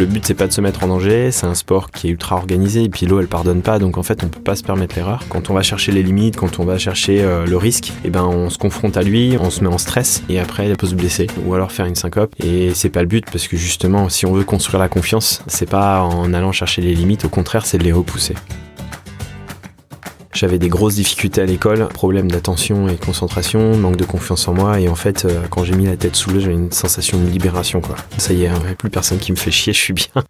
Le but c'est pas de se mettre en danger, c'est un sport qui est ultra organisé et puis l'eau elle pardonne pas donc en fait on peut pas se permettre l'erreur. Quand on va chercher les limites, quand on va chercher euh, le risque, eh ben on se confronte à lui, on se met en stress et après il peut se blesser ou alors faire une syncope et c'est pas le but parce que justement si on veut construire la confiance, c'est pas en allant chercher les limites, au contraire c'est de les repousser. J'avais des grosses difficultés à l'école, problème d'attention et de concentration, manque de confiance en moi, et en fait, euh, quand j'ai mis la tête sous l'eau, j'avais une sensation de libération. Ça y est, il a plus personne qui me fait chier, je suis bien.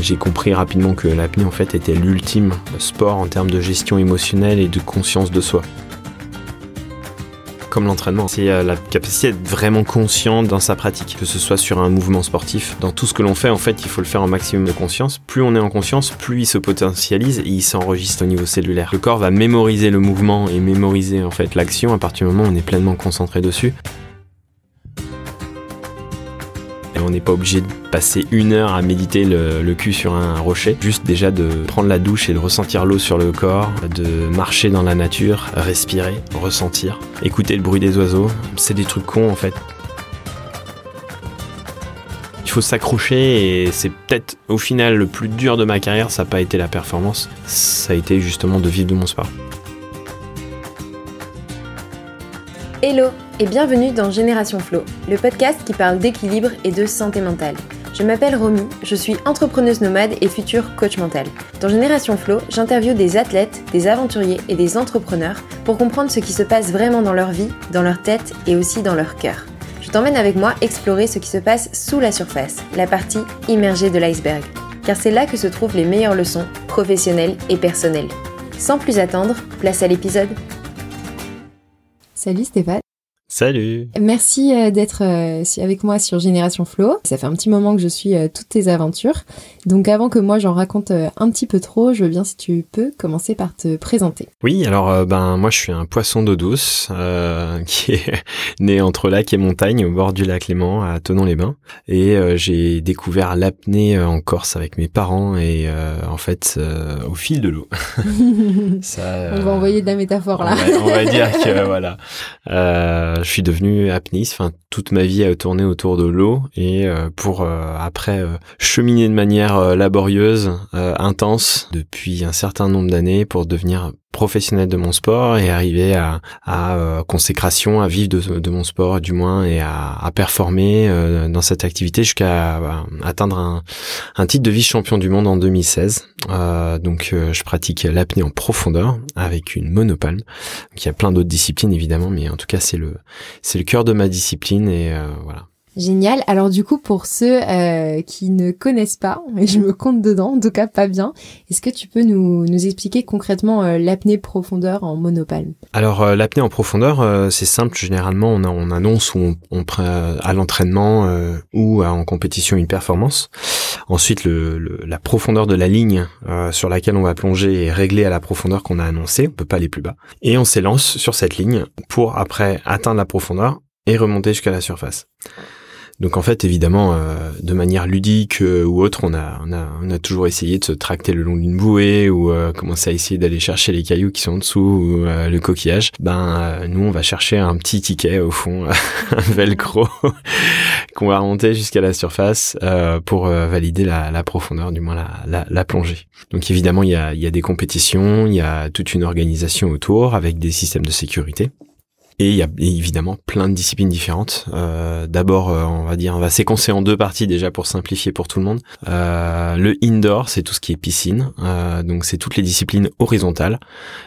J'ai compris rapidement que l'apnée en fait était l'ultime sport en termes de gestion émotionnelle et de conscience de soi comme l'entraînement. C'est euh, la capacité d'être vraiment conscient dans sa pratique, que ce soit sur un mouvement sportif. Dans tout ce que l'on fait, en fait, il faut le faire en maximum de conscience. Plus on est en conscience, plus il se potentialise et il s'enregistre au niveau cellulaire. Le corps va mémoriser le mouvement et mémoriser en fait l'action à partir du moment où on est pleinement concentré dessus. On n'est pas obligé de passer une heure à méditer le, cul sur un rocher. Juste déjà de prendre la douche et de ressentir l'eau sur le corps, de marcher dans la nature, respirer, ressentir, écouter le bruit des oiseaux. C'est des trucs cons en fait. Il faut s'accrocher et c'est peut-être au final le plus dur de ma carrière, ça n'a pas été la performance, ça a été justement de vivre de mon sport. Hello et bienvenue dans Génération Flow, le podcast qui parle d'équilibre et de santé mentale. Je m'appelle Romy, je suis entrepreneuse nomade et future coach mental. Dans Génération Flow, j'interviewe des athlètes, des aventuriers et des entrepreneurs pour comprendre ce qui se passe vraiment dans leur vie, dans leur tête et aussi dans leur cœur. Je t'emmène avec moi explorer ce qui se passe sous la surface, la partie immergée de l'iceberg, car c'est là que se trouvent les meilleures leçons professionnelles et personnelles. Sans plus attendre, place à l'épisode. Salut Stéphane. Salut Merci euh, d'être euh, avec moi sur Génération Flow. Ça fait un petit moment que je suis euh, toutes tes aventures. Donc avant que moi j'en raconte un petit peu trop, je veux bien si tu peux commencer par te présenter. Oui, alors ben moi je suis un poisson d'eau douce qui est né entre lac et montagne au bord du lac Léman à Tonon-les-Bains. Et j'ai découvert l'apnée en Corse avec mes parents et en fait au fil de l'eau. on va envoyer de la métaphore là. On va, dire que voilà je suis devenu apnéiste. Enfin, toute ma vie a tourné autour de l'eau et euh, pour euh, après euh, cheminer de manière laborieuse, intense depuis un certain nombre d'années pour devenir professionnel de mon sport et arriver à, à consécration, à vivre de, de, mon sport du moins et à, à performer dans cette activité jusqu'à atteindre un, un, titre de vice-champion du monde en 2016. donc je pratique l'apnée en profondeur avec une monopalme. il y a plein d'autres disciplines évidemment, mais en tout cas c'est le c'est le cœur de ma discipline et euh, voilà. Génial. Alors du coup, pour ceux euh, qui ne connaissent pas, et je me compte dedans, en tout cas pas bien, est-ce que tu peux nous, expliquer concrètement euh, l'apnée profondeur en monopalme? Alors l'apnée en profondeur, c'est simple. Généralement, on, on annonce ou on, à l'entraînement ou en compétition une performance. Ensuite, le, la profondeur de la ligne sur laquelle on va plonger est réglée à la profondeur qu'on a annoncée. On peut pas aller plus bas. Et on s'élance sur cette ligne pour après atteindre la profondeur et remonter jusqu'à la surface. Donc en fait, évidemment, euh, de manière ludique euh, ou autre, on a, on, a, on a toujours essayé de se tracter le long d'une bouée ou euh, commencer à essayer d'aller chercher les cailloux qui sont en dessous ou le coquillage. Ben nous, on va chercher un petit ticket au fond, un velcro qu'on va remonter jusqu'à la surface pour valider la, la, profondeur, du moins la, la, la plongée. Donc évidemment, il y a, il y a des compétitions, il y a toute une organisation autour avec des systèmes de sécurité. Et il y a évidemment plein de disciplines différentes. Euh, D'abord, euh, on va dire, on va séquencer en deux parties déjà pour simplifier pour tout le monde. Euh, le indoor, c'est tout ce qui est piscine. Euh, donc c'est toutes les disciplines horizontales.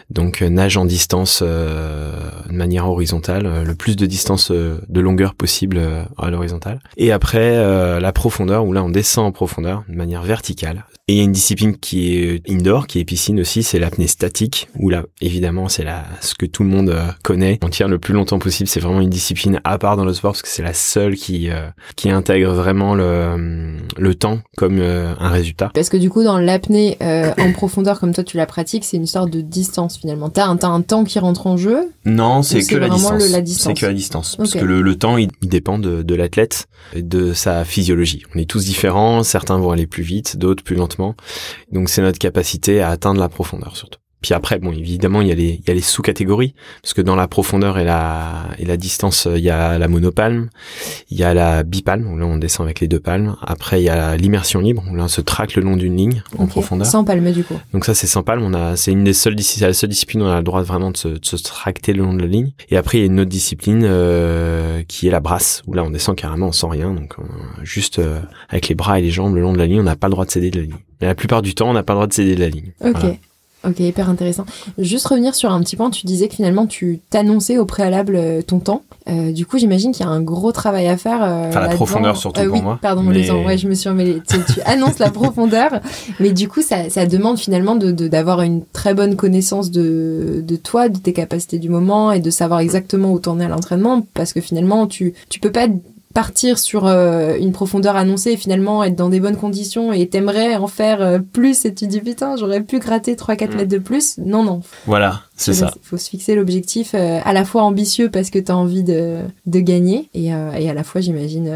Donc euh, nage en distance de manière horizontale, le plus de distance de longueur possible à l'horizontale. Et après la profondeur, où là on descend en profondeur de manière verticale. Et il y a une discipline qui est indoor, qui est piscine aussi, c'est l'apnée statique, où là évidemment c'est là ce que tout le monde connaît. On tient le plus longtemps possible. C'est vraiment une discipline à part dans le sport parce que c'est la seule qui euh, qui intègre vraiment le le temps comme euh, un résultat. Parce que du coup dans l'apnée euh, en profondeur comme toi tu la pratiques, c'est une histoire de distance finalement. T'as un, as un temps qui rentre en jeu Non, c'est que, la distance. C'est que la distance. Parce que le, le temps il, dépend de, de l'athlète et de sa physiologie. On est tous différents. Certains vont aller plus vite, d'autres plus lentement. Donc c'est notre capacité à atteindre la profondeur surtout. Puis après, bon, évidemment, il y a les, il y a les sous-catégories, parce que dans la profondeur et la, et la distance, il y a la monopalme, il y a la bipalme, où là on descend avec les deux palmes. Après, il y a l'immersion libre, où là on se traque le long d'une ligne en profondeur. Sans palme du coup. Donc ça, c'est sans palme. On a, c'est une des seules, c'est la seule discipline où on a le droit vraiment de se, de se tracter le long de la ligne. Et après, il y a une autre discipline euh, qui est la brasse, où là on descend carrément sans rien, donc juste euh, avec les bras et les jambes le long de la ligne, on n'a pas le droit de céder de la ligne. Mais la plupart du temps, on n'a pas le droit de céder de la ligne. Ok. Ok, hyper intéressant. Juste revenir sur un petit point, tu disais que finalement tu t'annonçais au préalable euh, ton temps. Euh, du coup, j'imagine qu'il y a un gros travail à faire. Euh, enfin, la profondeur surtout pour oui, moi. Pardon, mais... les ouais, je me suis emmêlée. Tu, tu annonces la profondeur, mais du coup, ça, ça demande finalement de d'avoir une très bonne connaissance de, de toi, de tes capacités du moment et de savoir exactement où t'en es à l'entraînement, parce que finalement, tu tu peux pas partir sur euh, une profondeur annoncée et finalement être dans des bonnes conditions et t'aimerais en faire euh, plus et tu dis putain j'aurais pu gratter 3-4 mm. mètres de plus. Non non. Voilà c'est ça. il faut se fixer l'objectif euh, à la fois ambitieux parce que t'as envie de, de gagner et, et à la fois j'imagine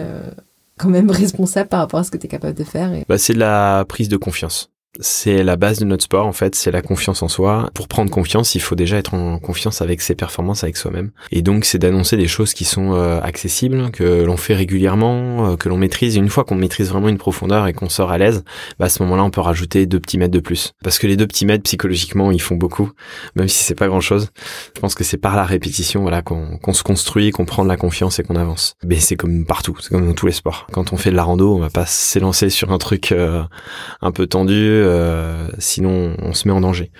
quand même responsable par rapport à ce que t'es capable de faire et... bah, c'est de la prise de confiance c'est la base de notre sport en fait, c'est la confiance en soi. Pour prendre confiance, il faut déjà être en confiance avec ses performances, avec soi-même. Et donc c'est d'annoncer des choses qui sont euh, accessibles, que l'on fait régulièrement, euh, que l'on maîtrise. Et une fois qu'on maîtrise vraiment une profondeur et qu'on sort à l'aise, bah, à ce moment-là on peut rajouter deux petits mètres de plus. Parce que les deux petits mètres psychologiquement ils font beaucoup, même si c'est pas grand-chose. Je pense que c'est par la répétition voilà qu'on se construit, qu'on prend de la confiance et qu'on avance. Mais c'est comme partout, c'est comme dans tous les sports. Quand on fait de la rando, on va pas s'élancer sur un truc euh, un peu tendu euh, sinon on se met en danger.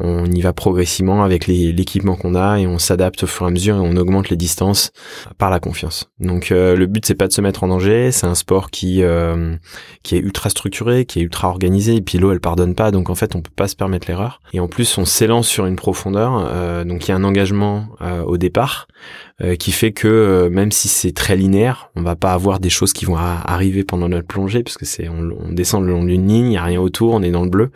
On y va progressivement avec l'équipement qu'on a et on s'adapte au fur et à mesure et on augmente les distances par la confiance. Donc euh, le but c'est pas de se mettre en danger, c'est un sport qui euh, qui est ultra structuré, qui est ultra organisé et puis l'eau elle pardonne pas donc en fait on peut pas se permettre l'erreur. Et en plus on s'élance sur une profondeur donc il y a un engagement au départ qui fait que même si c'est très linéaire, on va pas avoir des choses qui vont arriver pendant notre plongée parce que c'est on, descend le long d'une ligne, il y a rien autour, on est dans le bleu.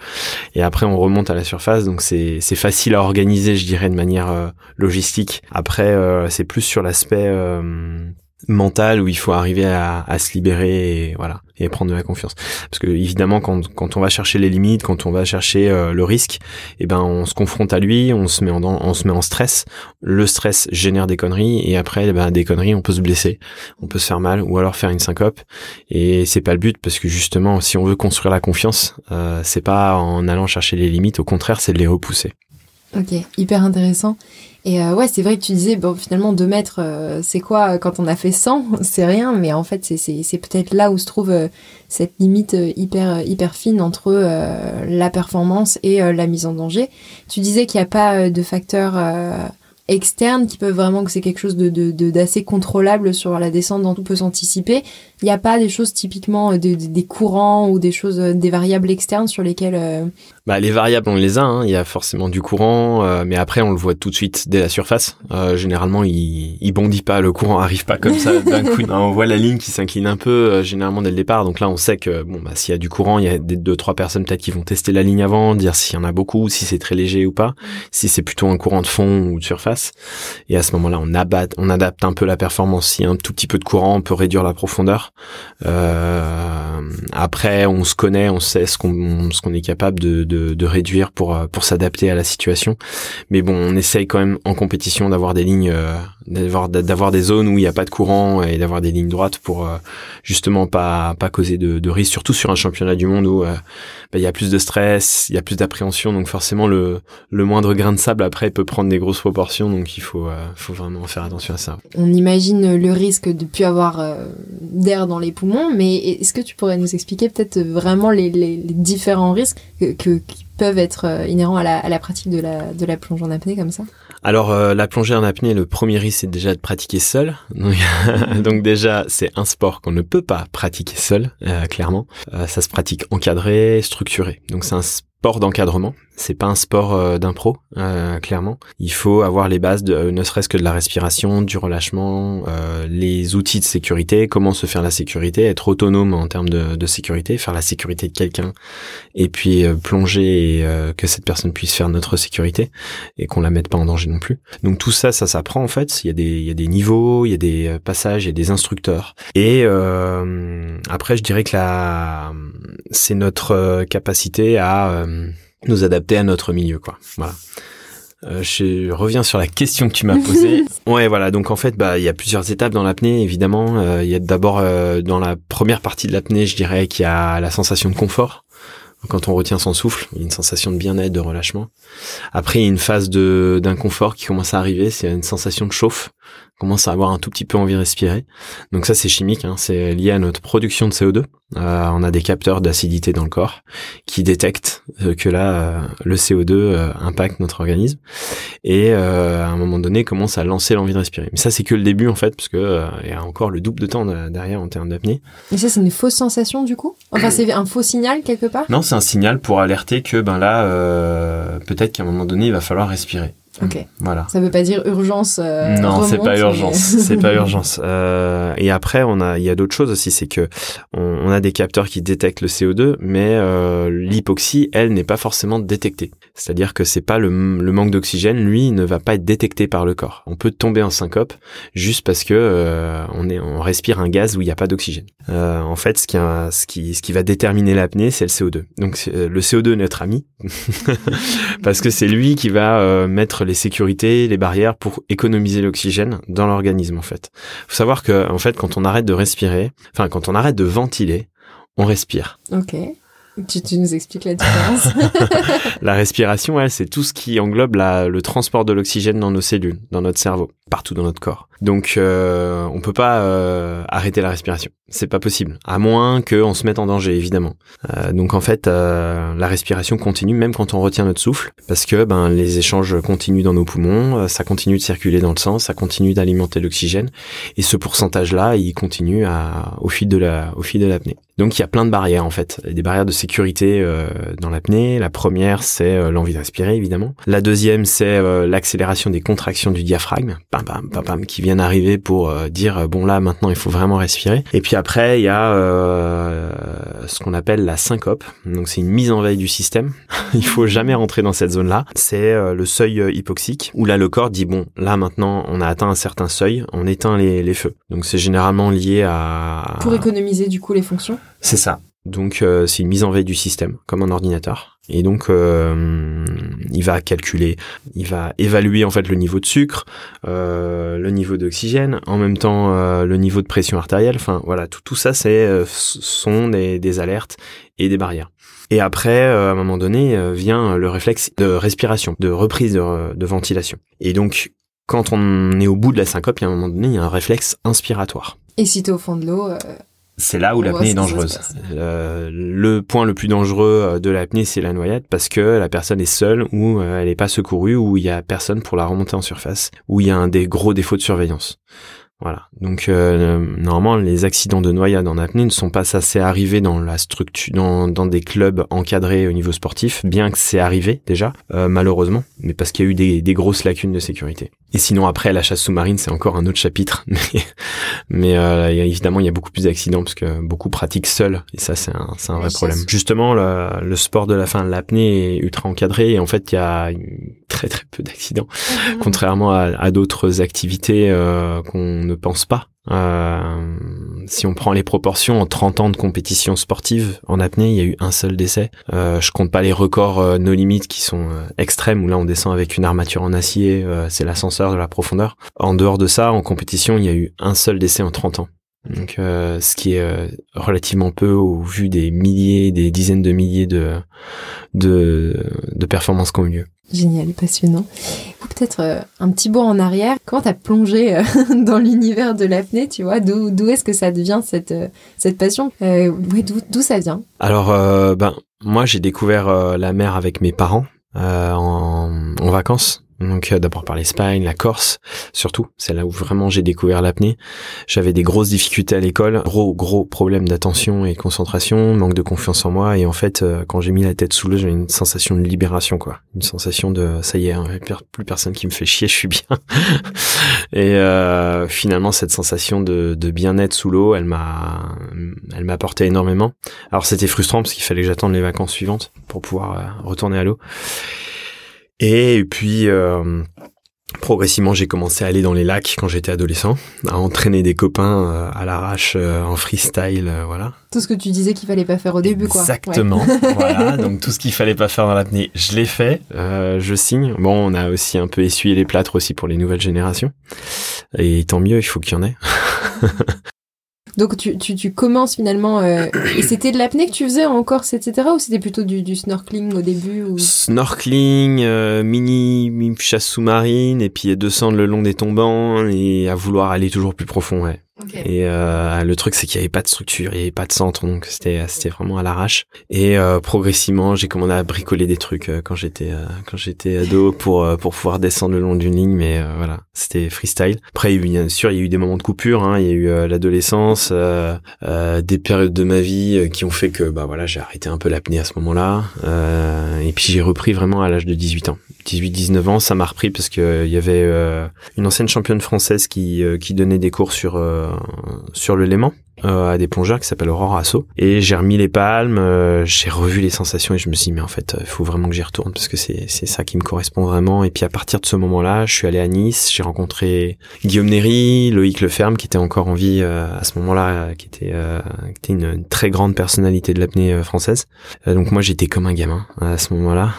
Et après, on remonte à la surface. Donc, c'est, facile à organiser, je dirais, de manière euh, logistique. Après, euh, c'est plus sur l'aspect euh, mental où il faut arriver à, à, se libérer et voilà et prendre de la confiance. Parce que évidemment quand, quand on va chercher les limites quand on va chercher euh, le risque et eh ben on se confronte à lui on se met en on se met en stress. Le stress génère des conneries et après eh ben des conneries on peut se blesser on peut se faire mal ou alors faire une syncope. Et c'est pas le but parce que justement si on veut construire la confiance euh, c'est pas en allant chercher les limites au contraire c'est de les repousser Ok, hyper intéressant. Et euh, ouais, c'est vrai que tu disais, bon, finalement, 2 mètres, euh, c'est quoi quand on a fait 100 C'est rien, mais en fait, c'est peut-être là où se trouve euh, cette limite hyper, hyper fine entre la performance et la mise en danger. Tu disais qu'il n'y a pas de facteurs externes qui peuvent vraiment que c'est quelque chose de d'assez contrôlable sur la descente dont on peut s'anticiper. Il n'y a pas des choses typiquement de, des courants ou des choses des variables externes sur lesquelles bah, les variables, on les a. Hein. Il y a forcément du courant, euh, mais après, on le voit tout de suite dès la surface. Euh, généralement, il, il bondit pas, le courant arrive pas comme ça d'un coup. on voit la ligne qui s'incline un peu, euh, généralement dès le départ. Donc là, on sait que bon, bah, s'il y a du courant, il y a des deux trois personnes peut-être qui vont tester la ligne avant, dire s'il y en a beaucoup, si c'est très léger ou pas, si c'est plutôt un courant de fond ou de surface. Et à ce moment-là, on on adapte un peu la performance. S'il y a un tout petit peu de courant, on peut réduire la profondeur. Après, on se connaît, on sait ce qu'on est capable de, réduire pour euh, pour s'adapter à la situation. Mais bon, on essaye quand même en compétition d'avoir des lignes, euh, d'avoir des zones où il n'y a pas de courant et d'avoir des lignes droites pour euh, justement pas causer de, de risques, surtout sur un championnat du monde où bah, il y a plus de stress, il y a plus d'appréhension, donc forcément le moindre grain de sable après peut prendre des grosses proportions, donc il faut vraiment faire attention à ça. On imagine le risque de plus avoir d'air dans les poumons, mais est-ce que tu pourrais nous expliquer peut-être vraiment les, différents risques que, qui peuvent être euh, inhérents à la, pratique de la, de la plongée en apnée comme ça? Alors euh, la plongée en apnée, le premier risque c'est déjà de pratiquer seul. Donc, déjà c'est un sport qu'on ne peut pas pratiquer seul, euh, clairement. ça se pratique encadré, structuré. Donc c'est un sport d'encadrement. C'est pas un sport euh, d'impro, euh, clairement. Il faut avoir les bases, de, euh, ne serait-ce que de la respiration, du relâchement, les outils de sécurité, comment se faire la sécurité, être autonome en termes de, de sécurité, faire la sécurité de quelqu'un, et puis plonger et que cette personne puisse faire notre sécurité et qu'on la mette pas en danger non plus. Donc tout ça, ça s'apprend en fait. Il y a des, il y a des niveaux, il y a des passages, il y a des instructeurs. Et après, je dirais que la, c'est notre capacité à nous adapter à notre milieu, quoi. Voilà. Euh, je reviens sur la question que tu m'as posée. ouais, voilà. Donc en fait, bah, il y a plusieurs étapes dans l'apnée. Évidemment, euh, il y a d'abord euh, dans la première partie de l'apnée, je dirais qu'il y a la sensation de confort quand on retient son souffle, il y a une sensation de bien-être, de relâchement. Après, il y a une phase de d'inconfort qui commence à arriver, c'est une sensation de chauffe commence à avoir un tout petit peu envie de respirer. Donc ça c'est chimique, hein, c'est lié à notre production de CO2. Euh, on a des capteurs d'acidité dans le corps qui détectent euh, que là euh, le CO2 impacte notre organisme et à un moment donné commence à lancer l'envie de respirer. Mais ça c'est que le début en fait parce que il y a encore le double de temps derrière en termes d'apnée. Et ça c'est une fausse sensation du coup? Enfin c'est un faux signal quelque part? Non c'est un signal pour alerter que ben là peut-être qu'à un moment donné il va falloir respirer. Ok. Voilà. Ça veut pas dire urgence. Euh, non, c'est pas urgence. c'est pas urgence. Euh, et après, on a, il y a d'autres choses aussi, c'est que on, a des capteurs qui détectent le CO2, mais euh, l'hypoxie, elle, n'est pas forcément détectée. C'est-à-dire que c'est pas le, le manque d'oxygène, lui, ne va pas être détecté par le corps. On peut tomber en syncope juste parce que euh, on est, on respire un gaz où il n'y a pas d'oxygène. En fait, ce qui, a, ce qui, ce qui va déterminer l'apnée, c'est le CO2. Donc le CO2 est notre ami parce que c'est lui qui va mettre les sécurités, les barrières pour économiser l'oxygène dans l'organisme en fait. Faut savoir que en fait quand on arrête de respirer, enfin quand on arrête de ventiler, on respire. Ok. Tu, tu, nous expliques la différence La respiration, elle, c'est tout ce qui englobe la, le transport de l'oxygène dans nos cellules, dans notre cerveau, partout dans notre corps. Donc, euh, on peut pas euh, arrêter la respiration. C'est pas possible, à moins qu'on se mette en danger, évidemment. Euh, donc, en fait, euh, la respiration continue même quand on retient notre souffle, parce que ben les échanges continuent dans nos poumons, euh, ça continue de circuler dans le sang, ça continue d'alimenter l'oxygène, et ce pourcentage-là, il continue à, au fil de la, au fil de l'apnée. Donc il y a plein de barrières en fait, des barrières de sécurité euh, dans l'apnée. La première c'est l'envie de respirer évidemment. La deuxième c'est l'accélération des contractions du diaphragme, pam pam pam pam, qui viennent arriver pour dire bon là maintenant il faut vraiment respirer. Et puis après il y a ce qu'on appelle la syncope. Donc c'est une mise en veille du système. il faut jamais rentrer dans cette zone là. C'est le seuil hypoxique où là le corps dit bon là maintenant on a atteint un certain seuil, on éteint les, les feux. Donc c'est généralement lié à pour économiser du coup les fonctions. C'est ça. Donc euh, c'est une mise en veille du système, comme un ordinateur. Et donc euh, il va calculer, il va évaluer en fait le niveau de sucre, euh, le niveau d'oxygène, en même temps le niveau de pression artérielle. Enfin voilà, tout, ça c'est sont des, alertes et des barrières. Et après, à un moment donné, vient le réflexe de respiration, de reprise de, de ventilation. Et donc quand on est au bout de la syncope, il y a un moment donné, il y a un réflexe inspiratoire. Et si t'es au fond de l'eau, c'est là où l'apnée est dangereuse. Euh, le point le plus dangereux euh, de l'apnée, c'est la noyade parce que la personne est seule ou euh, elle n'est pas secourue ou il y a personne pour la remonter en surface ou il y a un des gros défauts de surveillance. Voilà. Donc euh, normalement, les accidents de noyade en apnée ne sont pas assez arrivés dans la structure, dans, dans des clubs encadrés au niveau sportif, bien que c'est arrivé déjà, euh, malheureusement, mais parce qu'il y a eu des, des, grosses lacunes de sécurité. Et sinon après la chasse sous-marine, c'est encore un autre chapitre, mais, mais euh, évidemment il y a beaucoup plus d'accidents parce que beaucoup pratiquent seuls et ça c'est un, un vrai problème. Justement, le, le, sport de la fin de l'apnée est ultra encadré et en fait il y a très très peu d'accidents, contrairement à, à d'autres activités euh, qu'on ne pense pas. Euh, si on prend les proportions en 30 ans de compétition sportive en apnée, il y a eu un seul décès. Euh, je compte pas les records euh, no limites qui sont euh, extrêmes où là on descend avec une armature en acier, euh, c'est l'ascenseur de la profondeur. En dehors de ça, en compétition, il y a eu un seul décès en 30 ans. Donc, ce qui est relativement peu au vu des milliers, des dizaines de milliers de de, de performances qui ont eu lieu. Génial, passionnant. Ou peut-être euh, un petit bond en arrière. Comment t'as plongé euh, dans l'univers de l'apnée, tu vois? D'où d'où est-ce que ça devient cette euh, cette passion? Euh, d'où ça vient? Alors, ben moi j'ai découvert la mer avec mes parents en, en vacances donc euh, d'abord par l'Espagne, la Corse, surtout, c'est là où vraiment j'ai découvert l'apnée. J'avais des grosses difficultés à l'école, gros gros problème d'attention et concentration, manque de confiance en moi et en fait euh, quand j'ai mis la tête sous l'eau, j'avais une sensation de libération quoi, une sensation de ça y est, hein, plus personne qui me fait chier, je suis bien. et euh, finalement cette sensation de, de bien-être sous l'eau, elle m'a elle m'a apporté énormément. Alors c'était frustrant parce qu'il fallait que j'attende les vacances suivantes pour pouvoir retourner à l'eau. Et puis, euh, Progressivement, j'ai commencé à aller dans les lacs quand j'étais adolescent, à entraîner des copains euh, à l'arrache euh, en freestyle, euh, voilà. Tout ce que tu disais qu'il fallait pas faire au début, quoi. Exactement. voilà. Donc tout ce qu'il fallait pas faire dans l'apnée, je l'ai fait. je signe. Bon, on a aussi un peu essuyé les plâtres aussi pour les nouvelles générations. Et tant mieux, il faut qu'il y en ait. Donc tu, tu, tu commences finalement. Euh, et c'était de l'apnée que tu faisais en Corse, etc. Ou c'était plutôt du, du, snorkeling au début ou... Snorkeling, euh, mini, mini chasse sous-marine, et puis descendre le long des tombants et à vouloir aller toujours plus profond, ouais. Et euh, le truc, c'est qu'il n'y avait pas de structure, il n'y avait pas de centre, donc c'était c'était vraiment à l'arrache. Et euh, progressivement, j'ai commencé à bricoler des trucs euh, quand j'étais euh, quand j'étais ado pour euh, pour pouvoir descendre le long d'une ligne, mais voilà, c'était freestyle. Après, bien sûr, il y a eu des moments de coupure, hein, il y a eu l'adolescence, des périodes de ma vie qui ont fait que bah voilà, j'ai arrêté un peu l'apnée à ce moment-là, et puis j'ai repris vraiment à l'âge de 18 ans. 18-19 ans, ça m'a repris parce que il y avait une ancienne championne française qui qui donnait des cours sur sur le Léman euh, à des plongeurs qui s'appellent Aurore Asso. Et j'ai remis les palmes euh, j'ai revu les sensations et je me suis dit mais en fait il faut vraiment que j'y retourne parce que c'est ça qui me correspond vraiment. Et puis à partir de ce moment-là je suis allé à Nice j'ai rencontré Guillaume Néry Loïc Leferme qui était encore en vie euh, à ce moment-là qui était qui était une, très grande personnalité de l'apnée française. Donc moi j'étais comme un gamin à ce moment-là.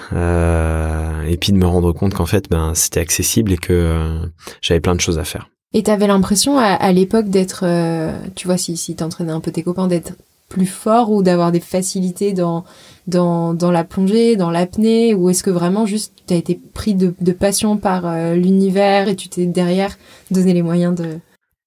Et puis de me rendre compte qu'en fait ben c'était accessible et que j'avais plein de choses à faire et t'avais l'impression à, l'époque d'être, euh, tu vois, si, si t'entraînais un peu tes copains, d'être plus fort ou d'avoir des facilités dans, dans, la plongée, dans l'apnée, ou est-ce que vraiment juste t'as été pris de, passion par euh, l'univers et tu t'es derrière donné les moyens de...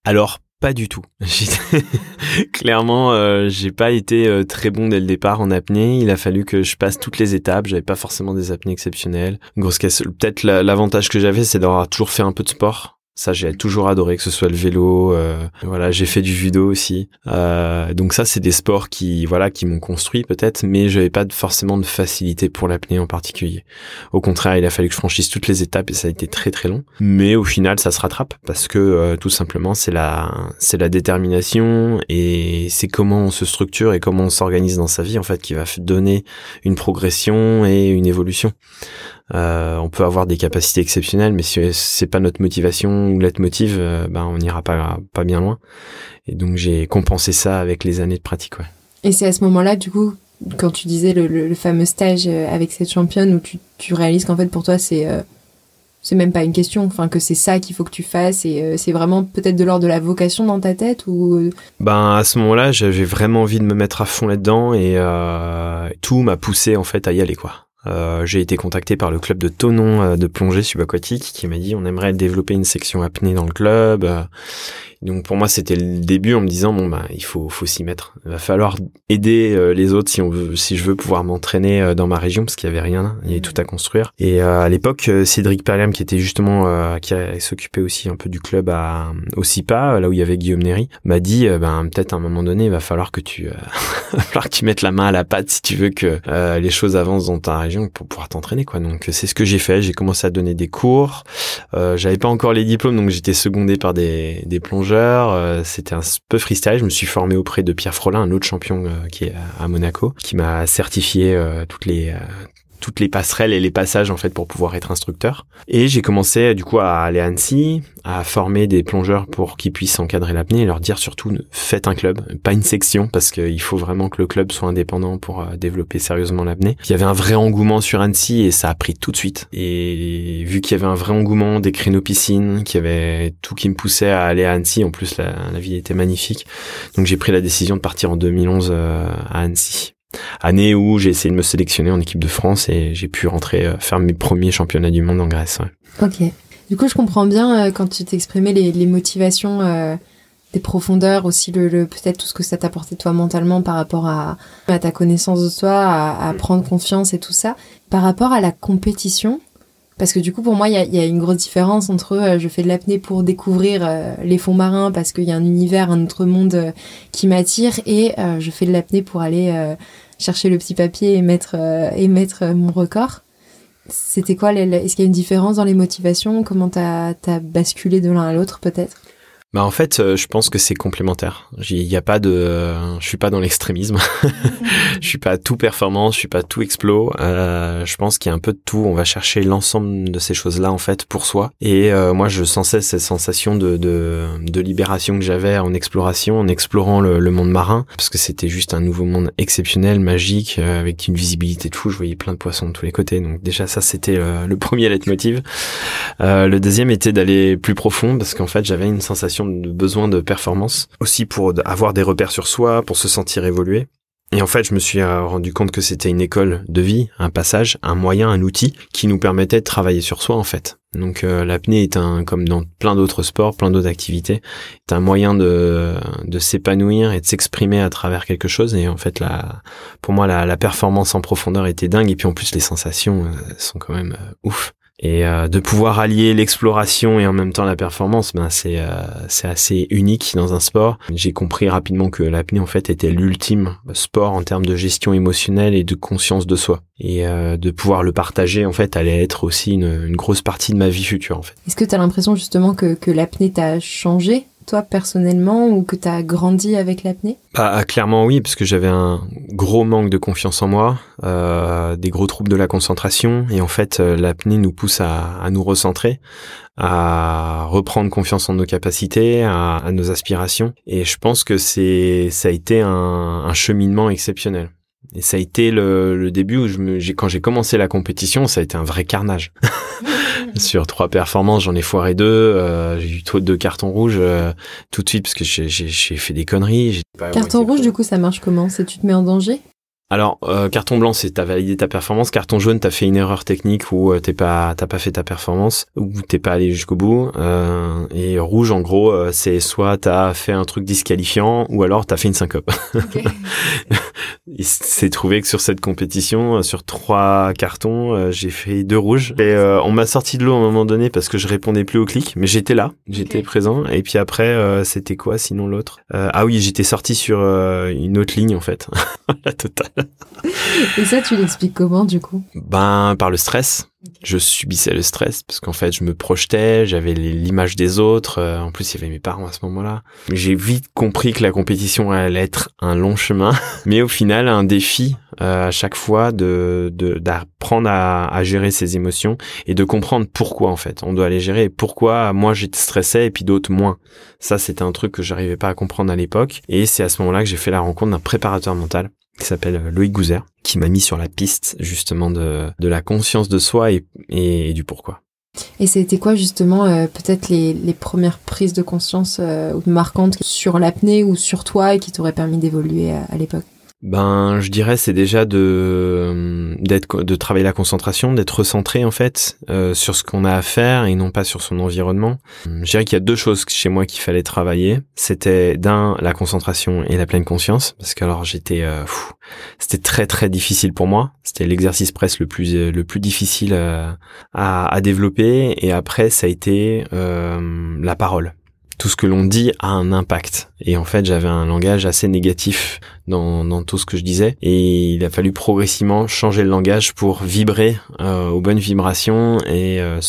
Alors, pas du tout. Clairement, euh, j'ai pas été euh, très bon dès le départ en apnée. Il a fallu que je passe toutes les étapes. J'avais pas forcément des apnées exceptionnelles. Grosse casse. Peut-être l'avantage que j'avais, c'est d'avoir toujours fait un peu de sport. Ça, j'ai toujours adoré que ce soit le vélo. Euh, voilà, j'ai fait du judo aussi. Euh, donc ça, c'est des sports qui, voilà, qui m'ont construit peut-être, mais j'avais pas forcément de facilité pour l'apnée en particulier. Au contraire, il a fallu que je franchisse toutes les étapes et ça a été très très long. Mais au final, ça se rattrape parce que euh, tout simplement, c'est la, c'est la détermination et c'est comment on se structure et comment on s'organise dans sa vie en fait qui va donner une progression et une évolution. Euh, on peut avoir des capacités exceptionnelles, mais si c'est pas notre motivation ou motive, euh, ben on n'ira pas pas bien loin. Et donc j'ai compensé ça avec les années de pratique. Ouais. Et c'est à ce moment-là, du coup, quand tu disais le, fameux stage euh, avec cette championne, où tu, tu réalises qu'en fait pour toi c'est c'est même pas une question, enfin que c'est ça qu'il faut que tu fasses et c'est vraiment peut-être de l'ordre de la vocation dans ta tête ou Ben à ce moment-là, j'avais vraiment envie de me mettre à fond là-dedans et tout m'a poussé en fait à y aller quoi. Euh, j'ai été contacté par le club de Tonon euh, de plongée subaquatique qui m'a dit on aimerait développer une section apnée dans le club. Euh, donc pour moi c'était le début en me disant bon bah il faut faut s'y mettre. Il va falloir aider euh, les autres si on veut si je veux pouvoir m'entraîner euh, dans ma région parce qu'il y avait rien, il y avait tout à construire. Et euh, à l'époque Cédric Perliam qui était justement qui s'occupait aussi un peu du club à au CIPA là où il y avait Guillaume Néry m'a dit ben peut-être à un moment donné il va falloir que tu va falloir que tu mettes la main à la pâte si tu veux que les choses avancent dans ta région pour pouvoir t'entraîner quoi. Donc c'est ce que j'ai fait, j'ai commencé à donner des cours. j'avais pas encore les diplômes donc j'étais secondé par des des plongeurs euh, c'était un peu freestyle. Je me suis formé auprès de Pierre Frolin, un autre champion euh, qui est à Monaco, qui m'a certifié euh, toutes les toutes les passerelles et les passages en fait pour pouvoir être instructeur. Et j'ai commencé du coup à aller à Annecy, à former des plongeurs pour qu'ils puissent encadrer l'apnée et leur dire surtout faites un club, pas une section parce qu'il faut vraiment que le club soit indépendant pour euh, développer sérieusement l'apnée. Il y avait un vrai engouement sur Annecy et ça a pris tout de suite. Et vu qu'il y avait un vrai engouement, des créneaux piscines, qu'il y avait tout qui me poussait à aller à Annecy, en plus la, la ville était magnifique. Donc j'ai pris la décision de partir en 2011 euh, à Annecy année où j'ai essayé de me sélectionner en équipe de France et j'ai pu rentrer euh, faire mes premiers championnats du monde en Grèce. Ok. Du coup, je comprends bien euh, quand tu t'exprimais les, les motivations euh, des profondeurs, aussi le, peut-être tout ce que ça t'a apporté toi mentalement par rapport à, ta connaissance de toi, à, prendre confiance et tout ça. Par rapport à la compétition, parce que du coup, pour moi, il y a, une grosse différence entre je fais de l'apnée pour découvrir les fonds marins parce qu'il y a un univers, un autre monde qui m'attire, et je fais de l'apnée pour aller chercher le petit papier et mettre, euh, et mettre euh, mon record. C'était quoi Est-ce qu'il y a une différence dans les motivations? Comment t'as as basculé de l'un à l'autre peut-être? Bah en fait, euh, je pense que c'est complémentaire. Il n'y a pas de, euh, je suis pas dans l'extrémisme. je suis pas tout performance, je suis pas tout explo. Euh, je pense qu'il y a un peu de tout. On va chercher l'ensemble de ces choses-là en fait pour soi. Et euh, moi, je sentais cette sensation de de, de libération que j'avais en exploration, en explorant le, le monde marin, parce que c'était juste un nouveau monde exceptionnel, magique, avec une visibilité de fou. Je voyais plein de poissons de tous les côtés. Donc déjà ça, c'était le premier leitmotiv. le deuxième était d'aller plus profond, parce qu'en fait, j'avais une sensation de besoin de performance, aussi pour avoir des repères sur soi, pour se sentir évoluer. Et en fait, je me suis euh, rendu compte que c'était une école de vie, un passage, un moyen, un outil qui nous permettait de travailler sur soi en fait. Donc euh, l'apnée est un, comme dans plein d'autres sports, plein d'autres activités, est un moyen de, de s'épanouir et de s'exprimer à travers quelque chose. Et en fait, la, pour moi, la, la performance en profondeur était dingue. Et puis en plus, les sensations euh, sont quand même ouf. Et euh, de pouvoir allier l'exploration et en même temps la performance, ben c'est euh, c'est assez unique dans un sport. J'ai compris rapidement que l'apnée en fait était l'ultime sport en termes de gestion émotionnelle et de conscience de soi. Et euh, de pouvoir le partager en fait allait être aussi une, une grosse partie de ma vie future en fait. Est-ce que tu as l'impression justement que, que l'apnée t'a changé? Toi personnellement ou que tu as grandi avec l'apnée? Bah, ah, Clairement oui, parce que j'avais un gros manque de confiance en moi, euh, des gros troubles de la concentration, et en fait euh, l'apnée nous pousse à, nous recentrer, à reprendre confiance en nos capacités, à, nos aspirations, et je pense que c'est ça a été un, cheminement exceptionnel. Et ça a été le, début où quand j'ai commencé la compétition, ça a été un vrai carnage. Sur trois performances, j'en ai foiré deux. Euh, j'ai eu deux cartons rouges euh, tout de suite parce que j'ai fait des conneries. Carton rouge, du coup, ça marche comment? C'est tu te mets en danger? Alors, euh, carton blanc, c'est t'as validé ta performance. Carton jaune, t'as fait une erreur technique ou euh, t'es pas, t'as pas fait ta performance ou t'es pas allé jusqu'au bout. Euh, et rouge, en gros, euh, c'est soit t'as fait un truc disqualifiant ou alors t'as fait une syncope. Okay. Il s'est trouvé que sur cette compétition, euh, sur trois cartons, j'ai fait deux rouges. Et on m'a sorti de l'eau à un moment donné parce que je répondais plus au clic, mais j'étais là, j'étais okay. présent. Et puis après, c'était quoi sinon l'autre? Ah oui, j'étais sorti sur une autre ligne en fait, la totale. Et ça, tu l'expliques comment du coup? Ben par le stress. Je subissais le stress parce qu'en fait, je me projetais, j'avais l'image des autres. Euh, en plus, il y avait mes parents à ce moment-là. J'ai vite compris que la compétition allait être un long chemin, mais au final, un défi euh, à chaque fois de d'apprendre à, à, gérer ses émotions et de comprendre pourquoi en fait on doit les gérer et pourquoi moi j'étais stressé et puis d'autres moins. Ça, c'était un truc que j'arrivais pas à comprendre à l'époque et c'est à ce moment-là que j'ai fait la rencontre d'un préparateur mental qui s'appelle Loïc Gouzer, qui m'a mis sur la piste justement de, la conscience de soi et, du pourquoi. Et c'était quoi justement euh, peut-être les, premières prises de conscience euh, marquantes sur l'apnée ou sur toi et qui t'auraient permis d'évoluer à l'époque? Ben, je dirais c'est déjà de euh, d'être de travailler la concentration, d'être recentré en fait euh, sur ce qu'on a à faire et non pas sur son environnement. Je dirais qu'il y a deux choses chez moi qu'il fallait travailler. C'était d'un la concentration et la pleine conscience parce que alors j'étais euh, c'était très très difficile pour moi. C'était l'exercice presque le plus le plus difficile à, à développer et après ça a été la parole tout ce que l'on dit a un impact. Et en fait, j'avais un langage assez négatif dans, dans, tout ce que je disais. Et il a fallu progressivement changer le langage pour vibrer euh, aux bonnes vibrations et euh,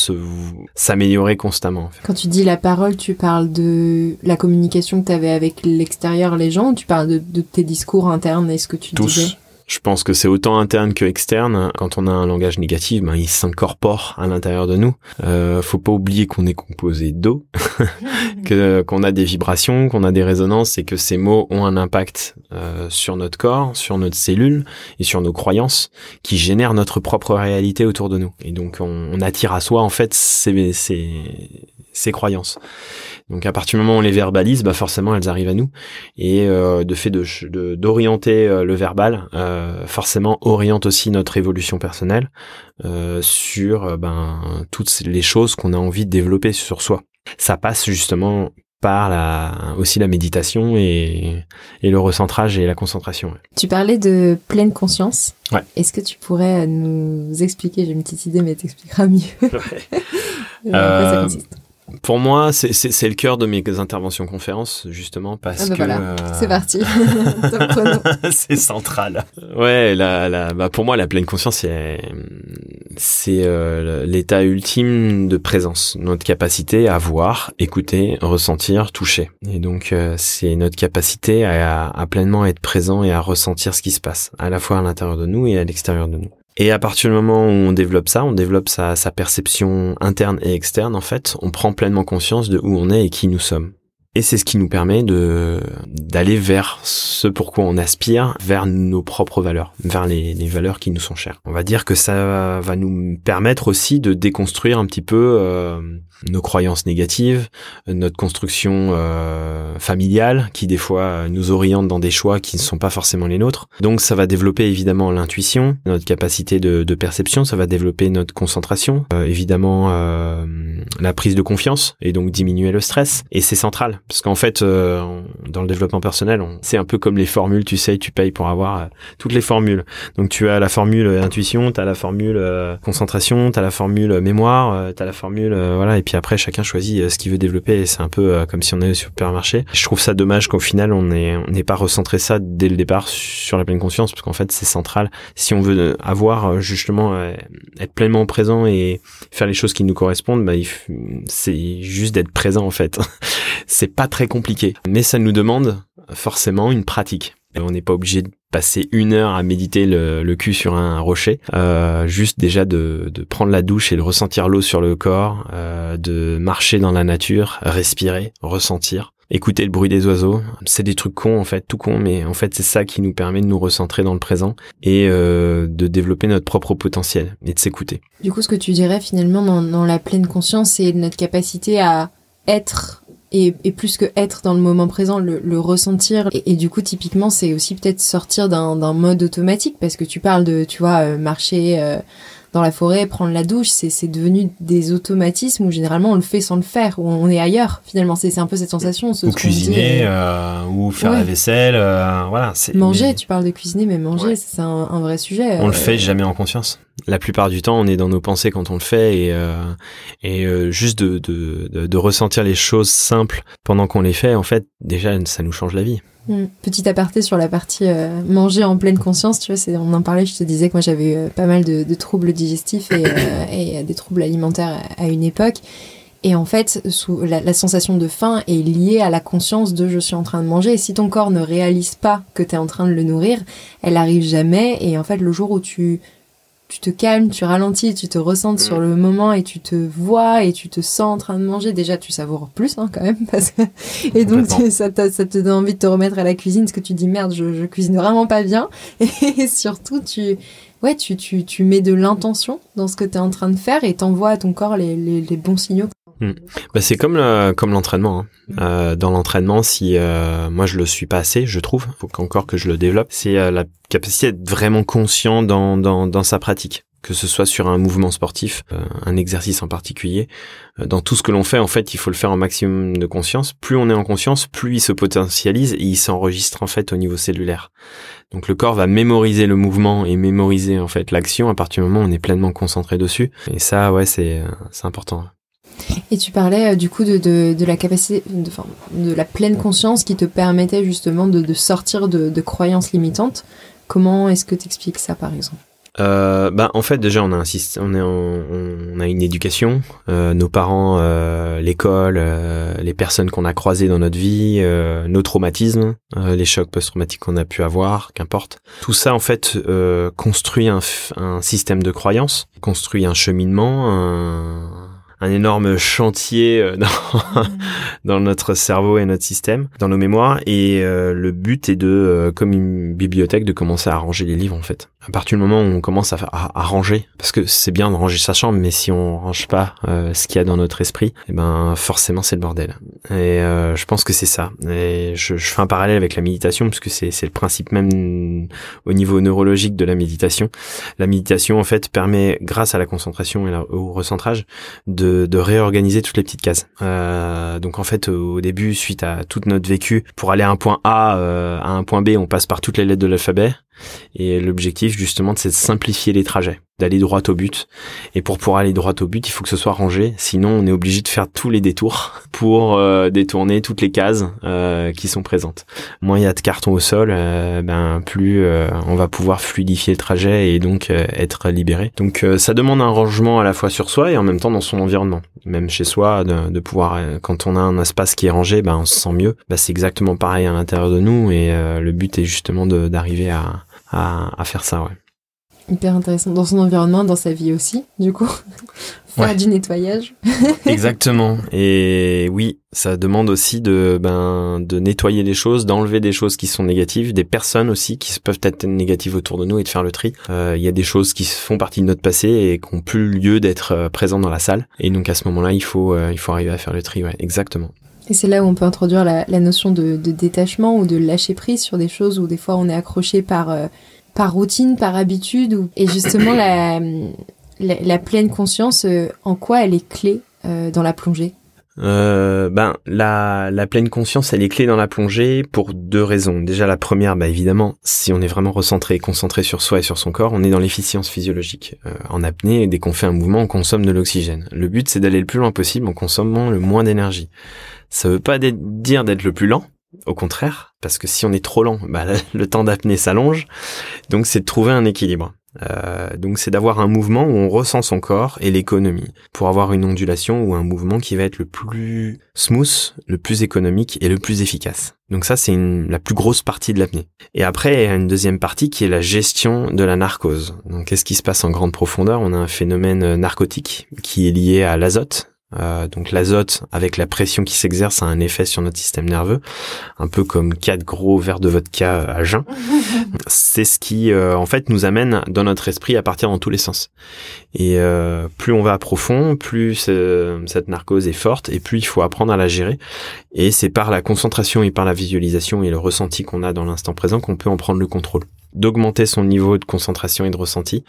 s'améliorer constamment. Quand tu dis la parole, tu parles de la communication que tu avais avec l'extérieur, les gens, ou tu parles de, de tes discours internes et ce que tu Tous. disais? Je pense que c'est autant interne que externe. Quand on a un langage négatif, ben, il s'incorpore à l'intérieur de nous. Euh, faut pas oublier qu'on est composé d'eau, que qu'on a des vibrations, qu'on a des résonances et que ces mots ont un impact euh, sur notre corps, sur notre cellule et sur nos croyances, qui génèrent notre propre réalité autour de nous. Et donc on, attire à soi en fait ces, ces, ces croyances. Donc à partir du moment où on les verbalise, bah forcément elles arrivent à nous. Et euh, de fait de d'orienter euh, le verbal, euh, forcément oriente aussi notre évolution personnelle euh, sur euh, ben toutes les choses qu'on a envie de développer sur soi. Ça passe justement par la, aussi la méditation et, et le recentrage et la concentration. Ouais. Tu parlais de pleine conscience. Ouais. Est-ce que tu pourrais nous expliquer, j'ai une petite idée mais t'expliqueras mieux. Ouais. euh, ça consiste? Pour moi, c'est le cœur de mes interventions conférences, justement, parce ah bah que... Euh, c'est parti. c'est central. Ouais, la, la, bah pour moi, la pleine conscience, c'est c'est euh, l'état ultime de présence, notre capacité à voir, écouter, ressentir, toucher. Et donc, euh, c'est notre capacité à, à pleinement être présent et à ressentir ce qui se passe, à la fois à l'intérieur de nous et à l'extérieur de nous. Et à partir du moment où on développe ça, on développe sa, perception interne et externe, en fait, on prend pleinement conscience de où on est et qui nous sommes. Et c'est ce qui nous permet de d'aller vers ce pourquoi on aspire, vers nos propres valeurs, vers les, les, valeurs qui nous sont chères. On va dire que ça va nous permettre aussi de déconstruire un petit peu euh, nos croyances négatives, notre construction euh, familiale qui des fois nous oriente dans des choix qui ne sont pas forcément les nôtres. Donc ça va développer évidemment l'intuition, notre capacité de, de, perception, ça va développer notre concentration, euh, évidemment euh, la prise de confiance et donc diminuer le stress. Et c'est central parce qu'en fait euh, dans le développement personnel, c'est un peu comme les formules, tu sais, tu payes pour avoir euh, toutes les formules. Donc tu as la formule intuition, tu as la formule concentration, tu as la formule mémoire, tu as la formule voilà et puis après chacun choisit euh, ce qu'il veut développer et c'est un peu euh, comme si on allait au supermarché. Je trouve ça dommage qu'au final on n'est pas recentré ça dès le départ sur la pleine conscience parce qu'en fait c'est central si on veut euh, avoir justement être pleinement présent et faire les choses qui nous correspondent bah c'est juste d'être présent en fait. c'est pas très compliqué mais ça nous demande forcément une pratique. On n'est pas obligé de passer une heure à méditer le, le cul sur un rocher, euh, juste déjà de, de, prendre la douche et de ressentir l'eau sur le corps, euh, de marcher dans la nature, respirer, ressentir, écouter le bruit des oiseaux. C'est des trucs cons en fait, tout con, mais en fait c'est ça qui nous permet de nous recentrer dans le présent et euh, de développer notre propre potentiel et de s'écouter. Du coup, ce que tu dirais finalement dans, dans la pleine conscience, c'est notre capacité à être et, et, plus que être dans le moment présent, le, le ressentir. Et, du coup, typiquement, c'est aussi peut-être sortir d'un mode automatique parce que tu parles de, tu vois, euh, marcher euh, dans la forêt, prendre la douche, c'est devenu des automatismes où généralement on le fait sans le faire, où on est ailleurs. Finalement, c'est un peu cette sensation. Ce ou cuisiner, euh, ou faire la vaisselle, voilà. Manger, tu parles de cuisiner, mais manger, c'est un, un, vrai sujet. On le fait jamais en conscience la plupart du temps, on est dans nos pensées quand on le fait et, euh, euh, juste de, de, de, ressentir les choses simples pendant qu'on les fait, en fait, déjà, ça nous change la vie. Mm. Petit aparté sur la partie euh, manger en pleine conscience, tu vois, on en parlait, je te disais que moi j'avais pas mal de, troubles digestifs et, des troubles alimentaires à, une époque. Et en fait, sous la, la, sensation de faim est liée à la conscience de je suis en train de manger. Et si ton corps ne réalise pas que tu es en train de le nourrir, elle arrive jamais. Et en fait, le jour où tu tu te calmes, tu ralentis, tu te ressens sur mm. le moment et tu te vois et tu te sens en train de manger. Déjà, tu savoures plus hein, quand même. Parce que... Et donc, ça, ça te donne envie de te remettre à la cuisine parce que tu dis merde, je, je cuisine vraiment pas bien. Et surtout, tu, ouais, tu, tu, tu mets de l'intention dans ce que tu es en train de faire et t'envoies à ton corps les, les, les bons signaux Bah, c'est comme comme l'entraînement. Hein. Euh, dans l'entraînement, si euh, moi je le suis pas assez, je trouve, faut encore que je le développe, c'est euh, la capacité d'être vraiment conscient dans, dans, dans sa pratique que ce soit sur un mouvement sportif, euh, un exercice en particulier, euh, dans tout ce que l'on fait, en fait, il faut le faire en maximum de conscience. Plus on est en conscience, plus il se potentialise et il s'enregistre en fait au niveau cellulaire. Donc le corps va mémoriser le mouvement et mémoriser en fait l'action à partir du moment où on est pleinement concentré dessus. Et ça, ouais, c'est c'est important. Et tu parlais euh, du coup de, de, la capacité, de, de la pleine conscience qui te permettait justement de, sortir de, croyances limitantes. Comment est-ce que tu expliques ça par exemple? Euh, bah, en fait déjà on a un système, on, est on a une éducation, euh, nos parents, euh, l'école, les personnes qu'on a croisées dans notre vie, nos traumatismes, les chocs post-traumatiques qu'on a pu avoir, qu'importe. Tout ça en fait construit un, un système de croyances, construit un cheminement, un, un énorme chantier euh, dans, notre cerveau et notre système, dans nos mémoires. Et euh, le but est de, euh, comme une bibliothèque, de commencer à ranger les livres en fait. À partir du moment où on commence à, à, à ranger, parce que c'est bien de ranger sa chambre, mais si on range pas ce qu'il y a dans notre esprit, eh ben forcément c'est le bordel. Et je pense que c'est ça. Et je, je, fais un parallèle avec la méditation, parce que c'est le principe même au niveau neurologique de la méditation. La méditation en fait permet, grâce à la concentration et au recentrage, de de, réorganiser toutes les petites cases. Euh, donc en fait, au début, suite à toute notre vécu, pour aller à un point A euh, à un point B, on passe par toutes les lettres de l'alphabet. Et l'objectif justement, c'est de simplifier les trajets, d'aller droit au but. Et pour pouvoir aller droit au but, il faut que ce soit rangé. Sinon, on est obligé de faire tous les détours pour euh, détourner toutes les cases euh, qui sont présentes. Moins il y a de cartons au sol, euh, ben plus on va pouvoir fluidifier le trajet et donc être libéré. Donc ça demande un rangement à la fois sur soi et en même temps dans son environnement. Même chez soi, de, de pouvoir quand on a un espace qui est rangé, ben on se sent mieux. Ben, c'est exactement pareil à l'intérieur de nous et le but est justement d'arriver à, à, à faire ça. Ouais hyper intéressant dans son environnement, dans sa vie aussi, du coup. Faire du nettoyage. Exactement. Et oui, ça demande aussi de, ben, de nettoyer les choses, d'enlever des choses qui sont négatives, des personnes aussi qui peuvent être négatives autour de nous et de faire le tri. Euh, il y a des choses qui font partie de notre passé et qui n'ont plus lieu d'être euh, présentes dans la salle. Et donc à ce moment-là, il faut, euh, il faut arriver à faire le tri. Ouais, exactement. Et c'est là où on peut introduire la, la notion de, de, détachement ou de lâcher prise sur des choses où des fois on est accroché par par routine, par habitude, ou... et justement la, la, pleine conscience, euh, en quoi elle est clé euh, dans la plongée? Euh, ben la, la pleine conscience elle est clé dans la plongée pour deux raisons. Déjà la première, bah évidemment, si on est vraiment recentré et concentré sur soi et sur son corps, on est dans l'efficience physiologique. Euh, en apnée, dès qu'on fait un mouvement, on consomme de l'oxygène. Le but c'est d'aller le plus loin possible en consommant le moins d'énergie. Ça veut pas dire d'être le plus lent, au contraire, parce que si on est trop lent, bah, le temps d'apnée s'allonge. Donc c'est de trouver un équilibre. Euh, donc c'est d'avoir un mouvement où on ressent son corps et l'économie pour avoir une ondulation ou un mouvement qui va être le plus smooth, le plus économique et le plus efficace. Donc ça c'est la plus grosse partie de l'apnée. Et après il y a une deuxième partie qui est la gestion de la narcose. Donc qu'est-ce qui se passe en grande profondeur? On a un phénomène narcotique qui est lié à l'azote euh, donc l'azote, avec la pression qui s'exerce, a un effet sur notre système nerveux, un peu comme quatre gros verres de vodka à jeun. C'est ce qui, euh, en fait, nous amène dans notre esprit à partir dans tous les sens. Et euh, plus on va à profond, plus cette narcose est forte, et plus il faut apprendre à la gérer. Et c'est par la concentration et par la visualisation et le ressenti qu'on a dans l'instant présent qu'on peut en prendre le contrôle d'augmenter son niveau de concentration et de ressenti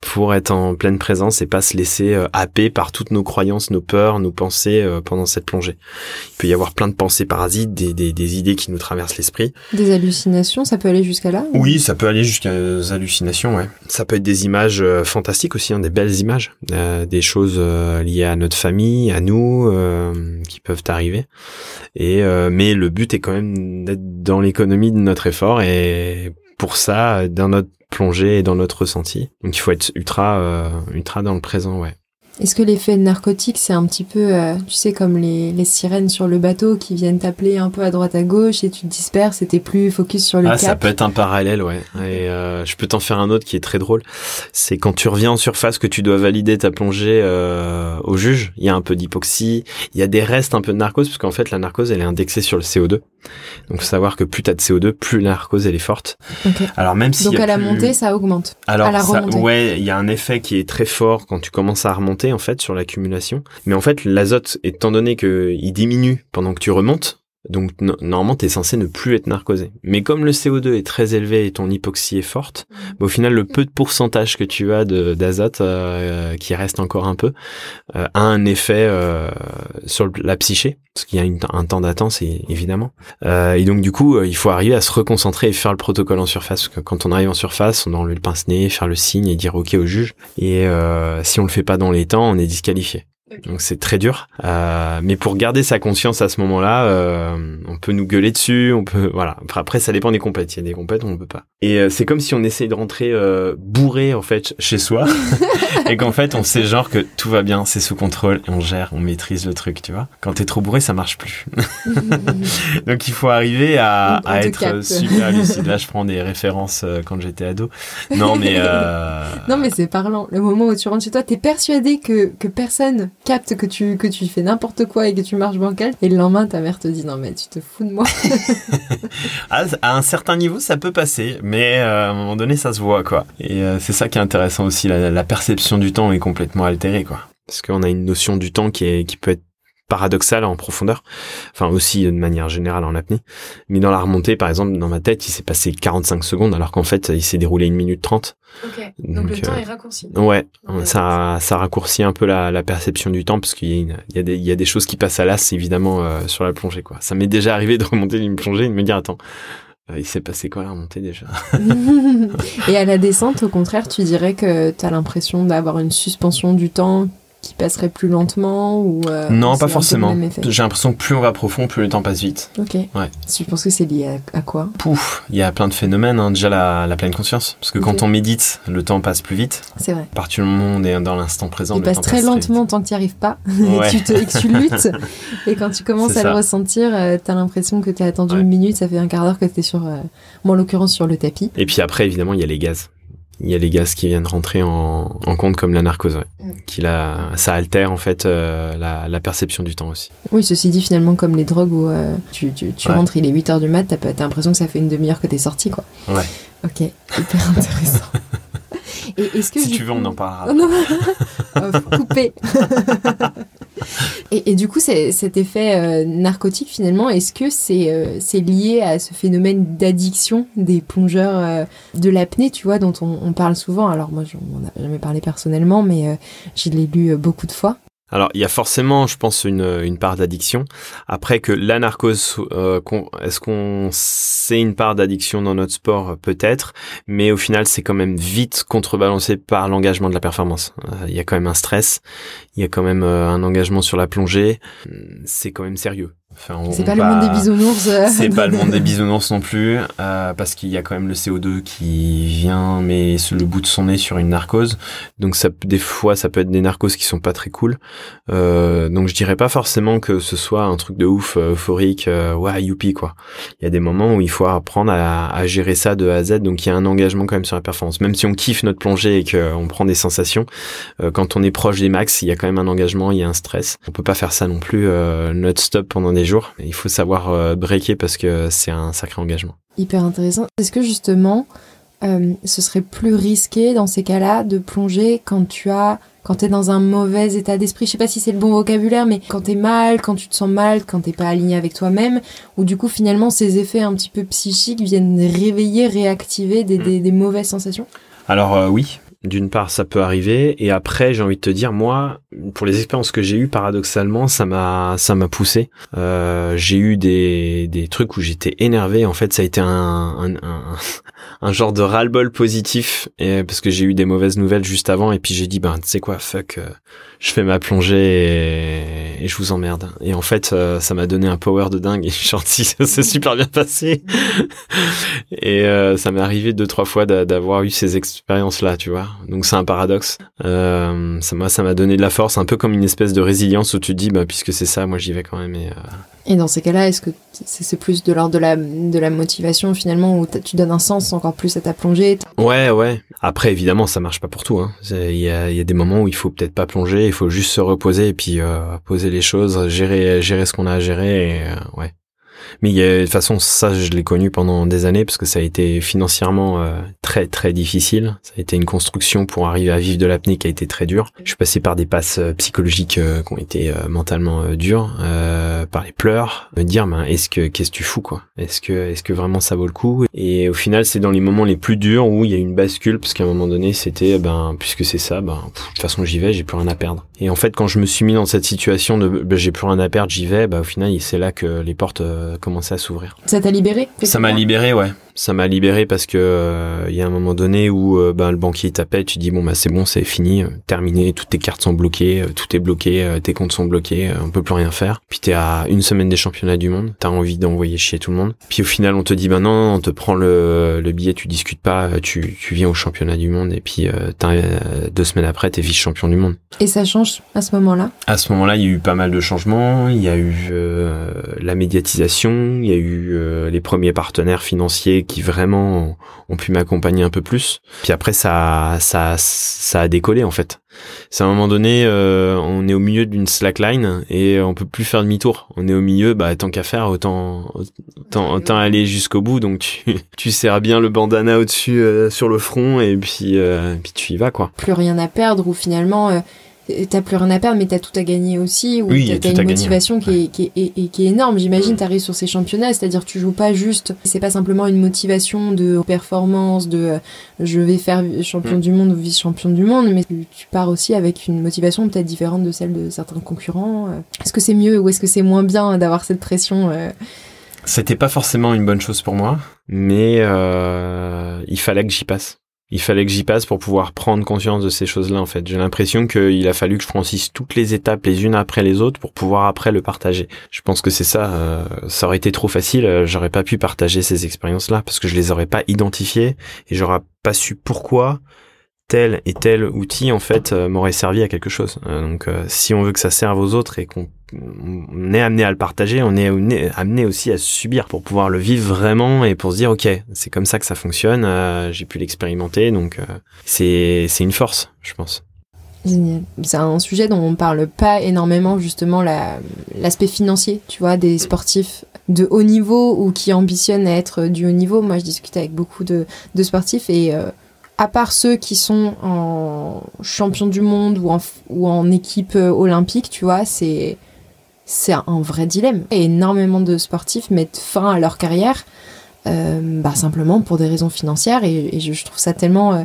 pour être en pleine présence et pas se laisser euh, happer par toutes nos croyances, nos peurs, nos pensées euh, pendant cette plongée. Il peut y avoir plein de pensées parasites, des, des, des idées qui nous traversent l'esprit. Des hallucinations, ça peut aller jusqu'à là Oui, ça peut aller jusqu'à des hallucinations, ouais. Ça peut être des images euh, fantastiques aussi, hein, des belles images, des choses liées à notre famille, à nous, qui peuvent arriver. Et mais le but est quand même d'être dans l'économie de notre effort et pour ça dans notre plongée et dans notre ressenti. Donc il faut être ultra, euh, ultra dans le présent, ouais. Est-ce que l'effet narcotique, c'est un petit peu, euh, tu sais, comme les, les, sirènes sur le bateau qui viennent t'appeler un peu à droite à gauche et tu te disperses et t'es plus focus sur le ah, cap? Ça peut être un parallèle, ouais. Et euh, je peux t'en faire un autre qui est très drôle. C'est quand tu reviens en surface que tu dois valider ta plongée euh, au juge. Il y a un peu d'hypoxie, il y a des restes un peu de narcose parce qu'en fait la narcose elle est indexée sur le CO2. Donc faut savoir que plus t'as de CO2, plus la narcose elle est forte. Alors même si donc à la montée ça augmente. Alors à la ouais, il y a un effet qui est très fort quand tu commences à remonter en fait sur l'accumulation. Mais en fait, l'azote, étant donné qu'il diminue pendant que tu remontes, donc normalement, tu es censé ne plus être narcosé. Mais comme le CO2 est très élevé et ton hypoxie est forte, mmh. bah, au final, le peu de pourcentage que tu as d'azote, euh, qui reste encore un peu, euh, a un effet euh, sur la psyché, parce qu'il y a un temps d'attente, évidemment. et donc du coup, il faut arriver à se reconcentrer et faire le protocole en surface. Parce que quand on arrive en surface, on enlève le pince-nez, faire le signe et dire OK au juge. Et si on le fait pas dans les temps, on est disqualifié. Donc c'est très dur. Euh, mais pour garder sa conscience à ce moment-là, euh, on peut nous gueuler dessus, on peut voilà. Après ça dépend des compètes. Il y a des compètes on ne peut pas. Et euh, c'est comme si on essaye de rentrer euh, bourré en fait chez soi et qu'en fait on sait genre que tout va bien, c'est sous contrôle et on gère, on maîtrise le truc, tu vois. Quand t'es trop bourré, ça marche plus. Donc il faut arriver à, à être super lucide. Là je prends des références euh, quand j'étais ado. Non mais non mais c'est parlant. Le moment où tu rentres chez toi, t'es persuadé que que personne capte que tu, que tu fais n'importe quoi et que tu marches bancal, et le lendemain, ta mère te dit non, mais tu te fous de moi. à, un certain niveau, ça peut passer, mais euh, à un moment donné, ça se voit, quoi. Et euh, c'est ça qui est intéressant aussi, la, la, perception du temps est complètement altérée, quoi. Parce qu'on a une notion du temps qui, est, qui peut être paradoxal en profondeur, enfin aussi de manière générale en apnée. Mais dans la remontée, par exemple, dans ma tête, il s'est passé 45 secondes alors qu'en fait, il s'est déroulé une minute 30. Ok, donc, le temps est raccourci. Ouais, ça, ça raccourcit un peu la, la perception du temps parce qu'il y, y, a des, il y a des choses qui passent à l'as évidemment euh, sur la plongée. quoi. Ça m'est déjà arrivé de remonter une plongée et de me dire attends, il s'est passé quoi à la remontée déjà? Et à la descente, au contraire, tu dirais que tu as l'impression d'avoir une suspension du temps qui passerait plus lentement ou euh, Non, pas forcément. J'ai l'impression que plus on va profond, plus le temps passe vite. Ok. Ouais. Tu penses que c'est lié à, à quoi? Pouf, il y a plein de phénomènes. hein. Déjà la, la pleine conscience, parce que quand on médite, le temps passe plus vite. C'est vrai. À partir du moment où on est dans l'instant présent, Il le passe temps très passe lentement tant que tu n'y arrives pas Ouais. et, tu te, et que tu luttes. Et quand tu commences à le ressentir, euh, t'as l'impression que t'as attendu Ouais. une minute, ça fait un quart d'heure que t'es sur, euh, moi en l'occurrence sur le tapis. Et puis après, évidemment, il y a les gaz. Il y a les gaz qui viennent rentrer en, en compte comme la narcose. ouais. Mm. Qui la, ça altère en fait euh, la, la perception du temps aussi. Oui, ceci dit, finalement, comme les drogues où euh, tu, tu, tu Ouais. rentres, il est 8h du mat, t'as t'as l'impression que ça fait une demi-heure que t'es sorti, quoi. Ouais. Ok, hyper intéressant. Et est-ce que Si tu veux, coup- on en parlera. Oh non Euh, Coupé et, du coup, cet effet euh, narcotique, finalement, est-ce que c'est euh, c'est lié à ce phénomène d'addiction des plongeurs euh, de l'apnée, tu vois, dont on, parle souvent? Alors moi, je m'en ai jamais parlé personnellement, mais je l'ai lu beaucoup de fois. Alors, il y a forcément, je pense, une, une part d'addiction. Après que la narcose, euh, est-ce qu'on sait une part d'addiction dans notre sport? Peut-être, mais au final, c'est quand même vite contrebalancé par l'engagement de la performance. Euh, Il y a quand même un stress, il y a quand même euh, un engagement sur la plongée. C'est quand même sérieux. Enfin, C'est pas le monde des bisounours. euh, C'est pas le monde des bisounours non plus, euh, parce qu'il y a quand même le CO2 qui vient, mais le bout de son nez sur une narcose. Donc ça, des fois, ça peut être des narcoses qui sont pas très cool. Euh, donc je dirais pas forcément que ce soit un truc de ouf, euh, euphorique, euh, ouais, youpi quoi. Il y a des moments où il faut apprendre à, à gérer ça de A à Z. Donc il y a un engagement quand même sur la performance. Même si on kiffe notre plongée et qu'on prend des sensations, euh, quand on est proche des max, il y a quand même un engagement, il y a un stress. On peut pas faire ça non plus euh, not stop pendant des jours. Il faut savoir euh, breaker parce que c'est un sacré engagement. Hyper intéressant. Est-ce que justement, euh, ce serait plus risqué dans ces cas-là de plonger quand tu as, quand t'es dans un mauvais état d'esprit? Je sais pas si c'est le bon vocabulaire, mais quand t'es mal, quand tu te sens mal, quand t'es pas aligné avec toi-même, ou du coup finalement ces effets un petit peu psychiques viennent réveiller, réactiver des, Mm. des, des mauvaises sensations? Alors euh, oui, d'une part ça peut arriver et après j'ai envie de te dire moi pour les expériences que j'ai eues paradoxalement ça m'a ça m'a poussé. Euh, j'ai eu des des trucs où j'étais énervé. En fait ça a été un un, un, un genre de ras-le-bol positif et parce que j'ai eu des mauvaises nouvelles juste avant et puis j'ai dit ben tu sais quoi fuck euh, je fais ma plongée et, et je vous emmerde. Et en fait euh, ça m'a donné un power de dingue et je suis sorti ça s'est super bien passé. Et euh, ça m'est arrivé deux trois fois d'a- d'avoir eu ces expériences là tu vois. Donc c'est un paradoxe. Euh, ça moi ça m'a donné de la force un peu comme une espèce de résilience où tu te dis bah puisque c'est ça moi j'y vais quand même et euh, Et dans ces cas-là, est-ce que c'est plus de l'ordre de la, de la motivation finalement, où tu donnes un sens encore plus à ta plongée Ouais, ouais. Après, évidemment, ça marche pas pour tout. hein. Il y, a, y a des moments où il faut peut-être pas plonger, il faut juste se reposer et puis euh, poser les choses, gérer, gérer ce qu'on a à gérer. Et, euh, ouais. Mais il a, de toute façon, ça, je l'ai connu pendant des années parce que ça a été financièrement euh, très, très difficile. Ça a été une construction pour arriver à vivre de l'apnée qui a été très dure. Je suis passé par des passes euh, psychologiques euh, qui ont été euh, mentalement euh, dures, euh, par les pleurs, me dire, ben, est-ce que, qu'est-ce que tu fous, quoi? Est-ce que, est-ce que vraiment ça vaut le coup? Et au final, c'est dans les moments les plus durs où il y a une bascule parce qu'à un moment donné, c'était, ben, puisque c'est ça, ben, pff, de toute façon, j'y vais, j'ai plus rien à perdre. Et en fait, quand je me suis mis dans cette situation de, ben, j'ai plus rien à perdre, j'y vais, ben, au final, c'est là que les portes commençaient à s'ouvrir. Ça t'a libéré Ça m'a libéré, ouais. Ça m'a libéré parce que euh, il y a un moment donné où euh, ben, le banquier t'appelle, tu dis bon bah c'est bon, c'est fini, euh, terminé, toutes tes cartes sont bloquées, euh, tout est bloqué, euh, tes comptes sont bloqués, euh, on peut plus rien faire. Puis t'es à une semaine des championnats du monde, t'as envie d'envoyer chier tout le monde. Puis au final on te dit bah non, on te prend le, le billet, tu discutes pas, euh, tu, tu viens au championnat du monde et puis euh, t'as, euh, deux semaines après t'es vice champion du monde. Et ça change à ce moment-là? À ce moment-là, il y a eu pas mal de changements. Il y a eu euh, la médiatisation, il y a eu euh, les premiers partenaires financiers qui vraiment ont, pu m'accompagner un peu plus. Puis après, ça, ça, ça a décollé en fait. C'est à un moment donné, euh, on est au milieu d'une slackline et on peut plus faire demi-tour. On est au milieu, bah tant qu'à faire, autant, autant, autant aller jusqu'au bout. Donc tu, tu serres bien le bandana au-dessus euh, sur le front et puis, euh, puis tu y vas quoi. Plus rien à perdre, ou finalement euh, t'as plus rien à perdre, mais t'as tout à gagner aussi, ou Oui, t'as une motivation qui, est, qui, est, et- et qui est énorme. J'imagine, t'arrives sur ces championnats, c'est-à-dire tu joues pas juste, c'est pas simplement une motivation de performance, de euh, je vais faire champion Mm. du monde ou vice-champion du monde, mais tu, tu pars aussi avec une motivation peut-être différente de celle de certains concurrents. euh. Est-ce que c'est mieux ou est-ce que c'est moins bien d'avoir cette pression euh, C'était pas forcément une bonne chose pour moi, mais euh, il fallait que j'y passe. Il fallait que j'y passe pour pouvoir prendre conscience de ces choses-là, en fait. J'ai l'impression qu'il a fallu que je franchisse toutes les étapes les unes après les autres pour pouvoir après le partager. Je pense que c'est ça. Euh, ça aurait été trop facile. euh, J'aurais pas pu partager ces expériences-là parce que je les aurais pas identifiées et j'aurais pas su pourquoi tel et tel outil en fait euh, m'aurait servi à quelque chose. Euh, donc euh, si on veut que ça serve aux autres et qu'on on est amené à le partager, on est amené- aussi à subir pour pouvoir le vivre vraiment et pour se dire ok c'est comme ça que ça fonctionne, j'ai pu l'expérimenter donc c'est c'est une force je pense. C'est un sujet dont on parle pas énormément, justement, la- l'aspect financier, tu vois, des sportifs de haut niveau ou qui ambitionnent à être du haut niveau. Moi, je discute avec beaucoup de, de sportifs et à part ceux qui sont en champion du monde ou en, équipe euh, olympique, tu vois, c'est c'est un vrai dilemme. Énormément de sportifs mettent fin à leur carrière euh, bah, simplement pour des raisons financières et, je, trouve ça tellement euh,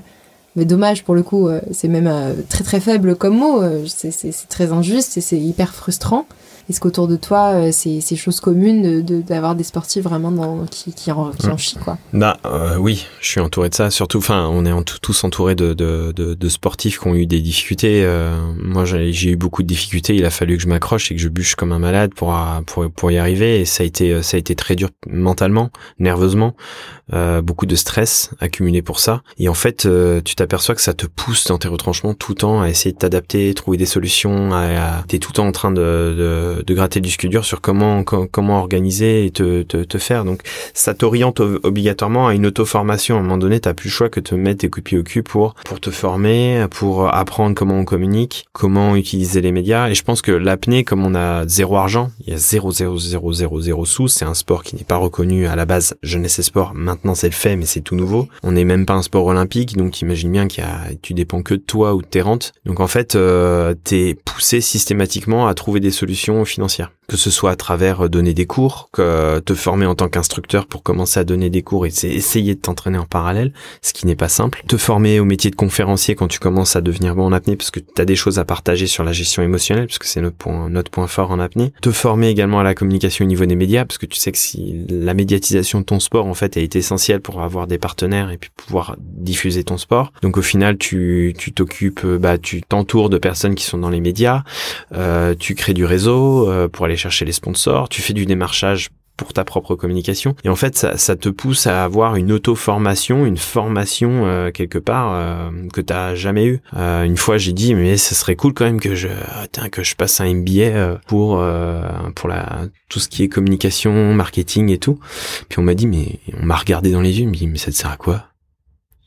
mais dommage pour le coup, c'est même très très faible comme mot, c'est très injuste et c'est hyper frustrant. Est-ce qu'autour de toi, euh, c'est c'est chose commune d'avoir de, d'avoir des sportifs vraiment dans, qui, qui, en, qui en chient quoi? Bah euh, oui, je suis entouré de ça. Surtout, enfin, on est en tout- tous entourés de, de, de, de sportifs qui ont eu des difficultés. Euh, moi, j'ai j'ai eu beaucoup de difficultés. Il a fallu que je m'accroche et que je bûche comme un malade pour pour pour y arriver. Et ça a été ça a été très dur mentalement, nerveusement, euh, beaucoup de stress accumulé pour ça. Et en fait, euh, tu t'aperçois que ça te pousse dans tes retranchements tout le temps à essayer de t'adapter, trouver des solutions. À, à... T'es tout le temps en train de, de, de gratter du disque dur sur comment com- comment organiser et te, te, te faire. Donc ça t'oriente obligatoirement à une auto-formation. À un moment donné, t'as plus le choix que de te mettre tes coups au cul pour, pour te former, pour apprendre comment on communique, comment utiliser les médias. Et je pense que l'apnée, comme on a zéro argent, il y a zéro, zéro, zéro, zéro, zéro sous, c'est un sport qui n'est pas reconnu à la base jeunesse et sport. Maintenant, c'est le fait, mais c'est tout nouveau. On n'est même pas un sport olympique, donc imagine bien qu'il tu dépends que de toi ou de tes rentes. Donc en fait, euh, t'es poussé systématiquement à trouver des solutions financières que ce soit à travers euh, donner des cours, que te former en tant qu'instructeur pour commencer à donner des cours et essayer de t'entraîner en parallèle, ce qui n'est pas simple. Te former au métier de conférencier quand tu commences à devenir bon en apnée parce que tu as des choses à partager sur la gestion émotionnelle parce que c'est notre point notre point fort en apnée. Te former également à la communication au niveau des médias parce que tu sais que si la médiatisation de ton sport en fait été essentielle pour avoir des partenaires et puis pouvoir diffuser ton sport. Donc au final tu tu t'occupes euh, bah tu t'entoures de personnes qui sont dans les médias, euh, tu crées du réseau euh, pour aller chercher les sponsors, tu fais du démarchage pour ta propre communication. Et en fait, ça, ça te pousse à avoir une auto-formation, une formation euh, quelque part euh, que t'as jamais eu. Euh, une fois, j'ai dit, mais ce serait cool quand même que je, ah, tiens, que je passe un MBA euh, pour euh, pour la tout ce qui est communication, marketing et tout. Puis on m'a dit, mais on m'a regardé dans les yeux, me dit, mais ça te sert à quoi?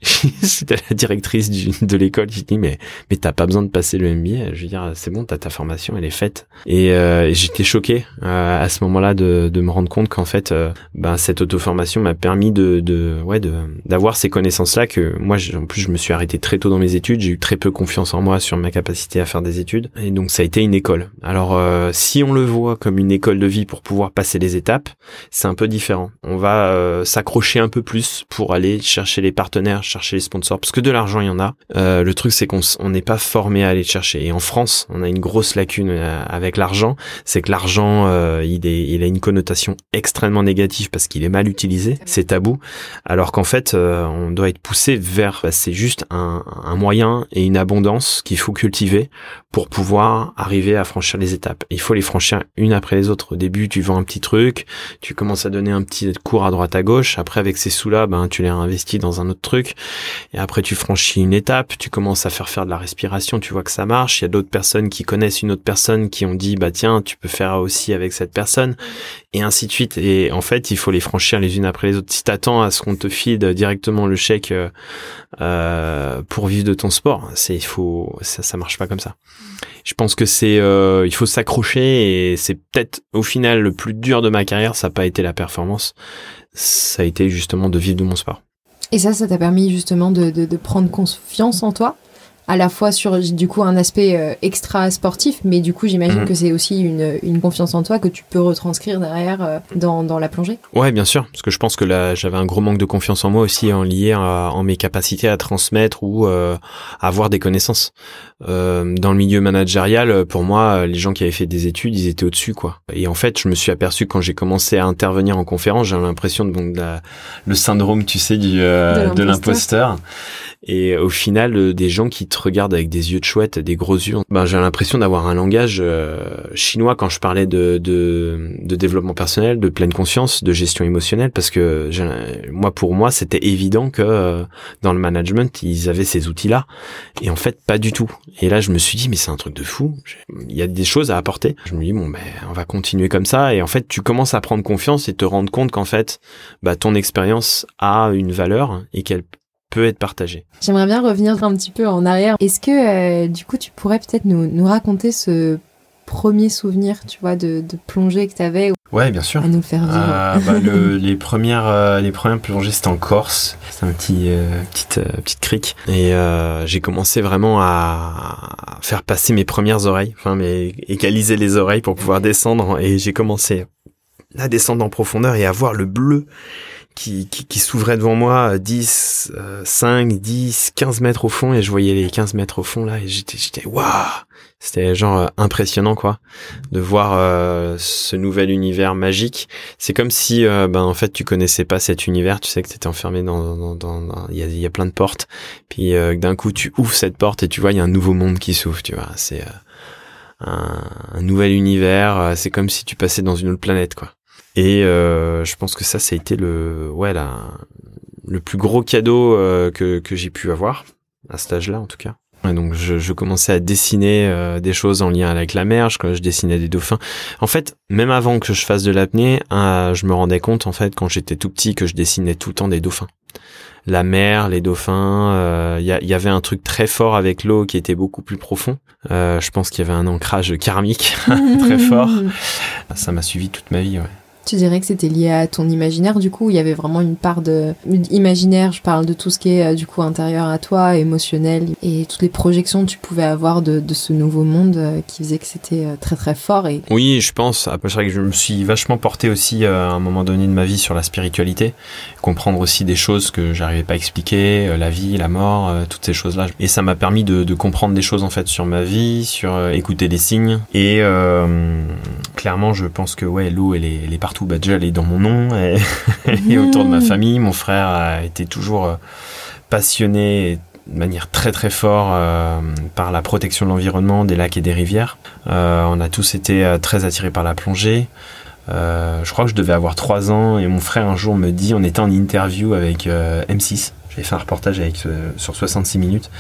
C'était la directrice du- de l'école qui dit mais mais t'as pas besoin de passer le MBA. Je veux dire c'est bon t'as ta formation elle est faite. Et, euh, j'étais choqué euh, à ce moment-là de, de me rendre compte qu'en fait euh, ben cette auto-formation m'a permis de, de ouais de d'avoir ces connaissances là que moi en plus je me suis arrêté très tôt dans mes études. J'ai eu très peu confiance en moi sur ma capacité à faire des études et donc ça a été une école. Alors euh, si on le voit comme une école de vie pour pouvoir passer les étapes c'est un peu différent. On va euh, s'accrocher un peu plus pour aller chercher les partenaires, chercher les sponsors, parce que de l'argent il y en a. Euh, le truc c'est qu'on n'est pas formé à aller le chercher. Et en France, on a une grosse lacune euh, avec l'argent, c'est que l'argent euh, il il a une connotation extrêmement négative parce qu'il est mal utilisé, c'est tabou. Alors qu'en fait, euh, on doit être poussé vers, bah, c'est juste un, un moyen et une abondance qu'il faut cultiver pour pouvoir arriver à franchir les étapes. Il faut les franchir une après les autres. Au début, tu vends un petit truc, tu commences à donner un petit cours à droite à gauche. Après, avec ces sous-là, ben, tu les réinvestis dans un autre truc. Et après, tu franchis une étape, tu commences à faire faire de la respiration, tu vois que ça marche. Il y a d'autres personnes qui connaissent une autre personne qui ont dit, bah tiens, tu peux faire aussi avec cette personne, et ainsi de suite. Et en fait, il faut les franchir les unes après les autres. Si t'attends à ce qu'on te file directement le chèque euh, euh, pour vivre de ton sport, c'est il faut ça, ça marche pas comme ça. Je pense que c'est euh, il faut s'accrocher et c'est peut-être au final le plus dur de ma carrière, ça n'a pas été la performance, ça a été justement de vivre de mon sport. Et ça, ça t'a permis justement de, prendre confiance en toi à la fois sur du coup un aspect euh, extra sportif, mais du coup j'imagine mhm. que c'est aussi une, une, confiance en toi que tu peux retranscrire derrière euh, dans, dans, la plongée. Ouais, bien sûr, parce que je pense que là j'avais un gros manque de confiance en moi aussi en lié en mes capacités à transmettre ou à avoir des connaissances. dans le milieu managérial, pour moi, les gens qui avaient fait des études, ils étaient au-dessus, quoi. Et en fait, je me suis aperçu quand j'ai commencé à intervenir en conférence, j'ai l'impression de, bon, de le syndrome, tu sais, du, de l'imposteur. Et au final, euh, des gens qui te regardent avec des yeux de chouette, des gros yeux, ben, j'ai l'impression d'avoir un langage euh, chinois quand je parlais de, de, de, développement personnel, de pleine conscience, de gestion émotionnelle, parce que moi, pour moi, c'était évident que euh, dans le management, ils avaient ces outils-là. Et en fait, pas du tout. Et là, je me suis dit, mais c'est un truc de fou. Il y a des choses à apporter. Je me dis, bon, ben, on va continuer comme ça. Et en fait, tu commences à prendre confiance et te rendre compte qu'en fait, bah, ton expérience a une valeur et qu'elle peut être partagé. J'aimerais bien revenir un petit peu en arrière. Est-ce que euh, du coup tu pourrais peut-être nous, nous, raconter ce premier souvenir, tu vois, de, de plongée que tu avais Ouais, bien sûr. À nous le faire vivre. Ah, bah, le, les premières, euh, les premières plongées, c'était en Corse. C'était un petit, euh, petite, petite crique. Et j'ai commencé vraiment à faire passer mes premières oreilles, enfin, mes égaliser les oreilles pour pouvoir descendre. Et j'ai commencé à descendre en profondeur et à voir le bleu qui, qui, qui s'ouvrait devant moi 10, 5, 10, 15 mètres au fond et je voyais les 15 mètres au fond là et j'étais j'étais waouh! C'était genre euh, impressionnant quoi de voir euh, ce nouvel univers magique. C'est comme si euh, ben en fait tu connaissais pas cet univers tu sais que t'étais enfermé dans dans il y a, y a plein de portes puis d'un coup tu ouvres cette porte et tu vois il y a un nouveau monde qui s'ouvre tu vois. C'est un, un, nouvel univers c'est comme si tu passais dans une autre planète quoi et euh, je pense que ça, ça a été le, ouais, la, le plus gros cadeau euh, que, que j'ai pu avoir à cet âge-là, en tout cas. Et donc, je, je, commençais à dessiner euh, des choses en lien avec la mer. Je, je dessinais des dauphins. En fait, même avant que je fasse de l'apnée, je me rendais compte, en fait, quand j'étais tout petit, que je dessinais tout le temps des dauphins la mer, les dauphins. Il y, y, avait un truc très fort avec l'eau qui était beaucoup plus profond. Euh, je pense qu'il y avait un ancrage karmique très fort. Ça m'a suivi toute ma vie. Ouais. Tu dirais que c'était lié à ton imaginaire, du coup, il y avait vraiment une part de imaginaire. Je parle de tout ce qui est euh, du coup intérieur à toi, émotionnel, et toutes les projections que tu pouvais avoir de, ce nouveau monde euh, qui faisait que c'était euh, très très fort. Oui, je pense. Après, c'est vrai que je me suis vachement porté aussi à un moment donné de ma vie sur la spiritualité, comprendre aussi des choses que j'arrivais pas à expliquer, la vie, la mort, toutes ces choses-là. Et ça m'a permis de, de, comprendre des choses en fait sur ma vie, sur écouter des signes. Et clairement, je pense que ouais, l'eau, elle est, elle est partout bah déjà elle est dans mon nom, et autour de ma mmh. famille. Mon frère a été toujours euh, passionné de manière très très forte euh, par la protection de l'environnement, des lacs et des rivières. Euh, on a tous été très attirés par la plongée. je crois que je devais avoir 3 ans et mon frère un jour me dit, on était en interview avec M6 j'ai fait un reportage avec euh, sur 66 minutes.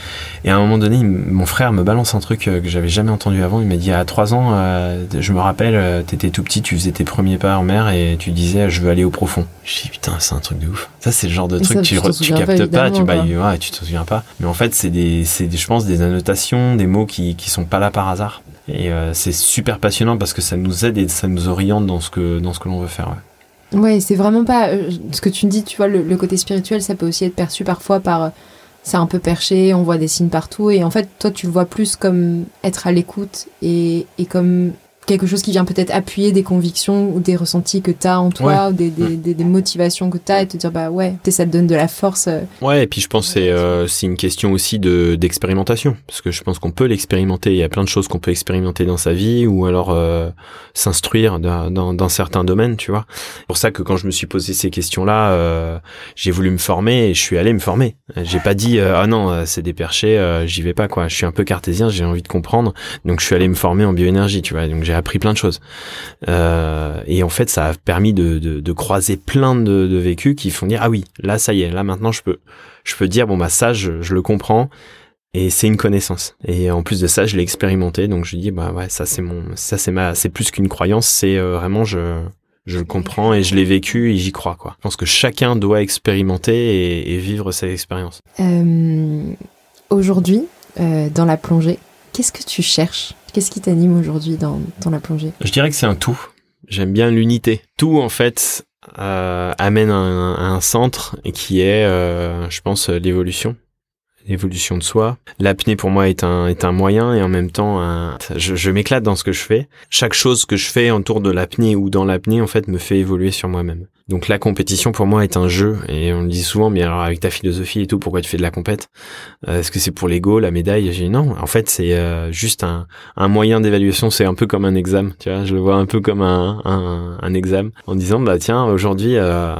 Et à un moment donné, mon frère me balance un truc euh, que j'avais jamais entendu avant. Il m'a dit à 3 ans, euh, je me rappelle, t'étais tout petit, tu faisais tes premiers pas en mer et tu disais je veux aller au profond. Je dis putain, c'est un truc de ouf. Ça c'est le genre de truc tu, tu captes pas, tu bah, ouais, tu te souviens pas. Mais en fait, c'est des c'est je pense des annotations, des mots qui qui sont pas là par hasard. Et c'est super passionnant parce que ça nous aide et ça nous oriente dans ce que dans ce que l'on veut faire. Ouais. Ouais, c'est vraiment pas euh, ce que tu me dis, tu vois, le, côté spirituel, ça peut aussi être perçu parfois par euh, c'est un peu perché, on voit des signes partout, et en fait, toi, tu le vois plus comme être à l'écoute et, et comme quelque chose qui vient peut-être appuyer des convictions ou des ressentis que tu as en toi ou des, des, des, des, motivations que tu as et te dire bah ouais ça te donne de la force euh. ouais et puis je pense c'est euh, c'est une question aussi de d'expérimentation. Parce que je pense qu'on peut l'expérimenter. Il y a plein de choses qu'on peut expérimenter dans sa vie ou alors euh, s'instruire dans, dans, dans, certains domaines tu vois. C'est pour ça que quand je me suis posé ces questions là euh, j'ai voulu me former et je suis allé me former. J'ai pas dit ah non c'est des perchés j'y vais pas quoi. Je suis un peu cartésien j'ai envie de comprendre. Donc je suis allé me former en bioénergie tu vois. Donc j'ai appris plein de choses. Euh, et en fait, ça a permis de, de, croiser plein de, de, vécus qui font dire ah oui, là ça y est, là maintenant je peux, je peux dire bon bah ça je, je le comprends et c'est une connaissance. Et en plus de ça, je l'ai expérimenté, donc je dis bah ouais ça c'est mon, ça c'est ma, c'est plus qu'une croyance, c'est euh, vraiment je je le comprends et je l'ai vécu et j'y crois quoi. Je pense que chacun doit expérimenter et, vivre cette expérience. Euh, Aujourd'hui, dans la plongée, qu'est-ce que tu cherches? Qu'est-ce qui t'anime aujourd'hui dans, dans la plongée? Je dirais que c'est un tout. J'aime bien l'unité. Tout, en fait, euh, amène à un, centre qui est, euh, je pense, l'évolution. L'évolution de soi. L'apnée pour moi est un est un moyen et en même temps un, je, je m'éclate dans ce que je fais. Chaque chose que je fais autour de l'apnée ou dans l'apnée en fait me fait évoluer sur moi-même. Donc la compétition pour moi est un jeu et on le dit souvent mais alors avec ta philosophie et tout pourquoi tu fais de la compète? Euh, Est-ce que c'est pour l'ego, la médaille? J'ai non, en fait c'est euh, juste un, un moyen d'évaluation, c'est un peu comme un examen, tu vois, je le vois un peu comme un un, un examen en disant bah tiens aujourd'hui euh,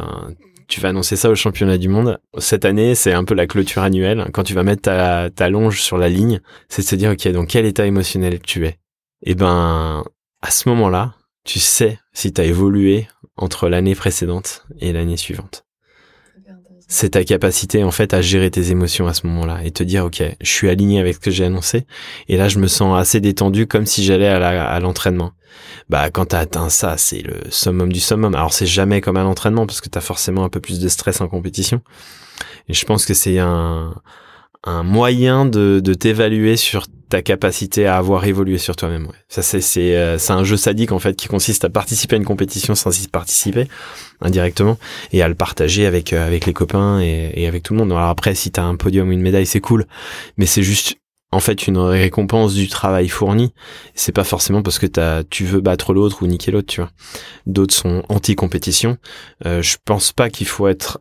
tu vas annoncer ça au championnat du monde. Cette année, c'est un peu la clôture annuelle. Quand tu vas mettre ta, ta longe sur la ligne, c'est de se dire, OK, dans quel état émotionnel tu es? Et ben, à ce moment-là, tu sais si tu as évolué entre l'année précédente et l'année suivante. C'est ta capacité en fait à gérer tes émotions à ce moment-là et te dire ok, je suis aligné avec ce que j'ai annoncé et là je me sens assez détendu comme si j'allais à l'entraînement. bah quand t'as atteint ça, c'est le summum du summum. Alors c'est jamais comme à l'entraînement parce que t'as forcément un peu plus de stress en compétition. Et je pense que c'est un un moyen de, de t'évaluer sur ta capacité à avoir évolué sur toi-même. Ça c'est c'est euh, un jeu sadique en fait qui consiste à participer à une compétition sans y participer indirectement et à le partager avec euh, avec les copains et, et, avec tout le monde. Alors après si t'as un podium ou une médaille c'est cool, mais c'est juste en fait une récompense du travail fourni. C'est pas forcément parce que t'as tu veux battre l'autre ou niquer l'autre, tu vois. D'autres sont anti-compétition. Euh, je pense pas qu'il faut être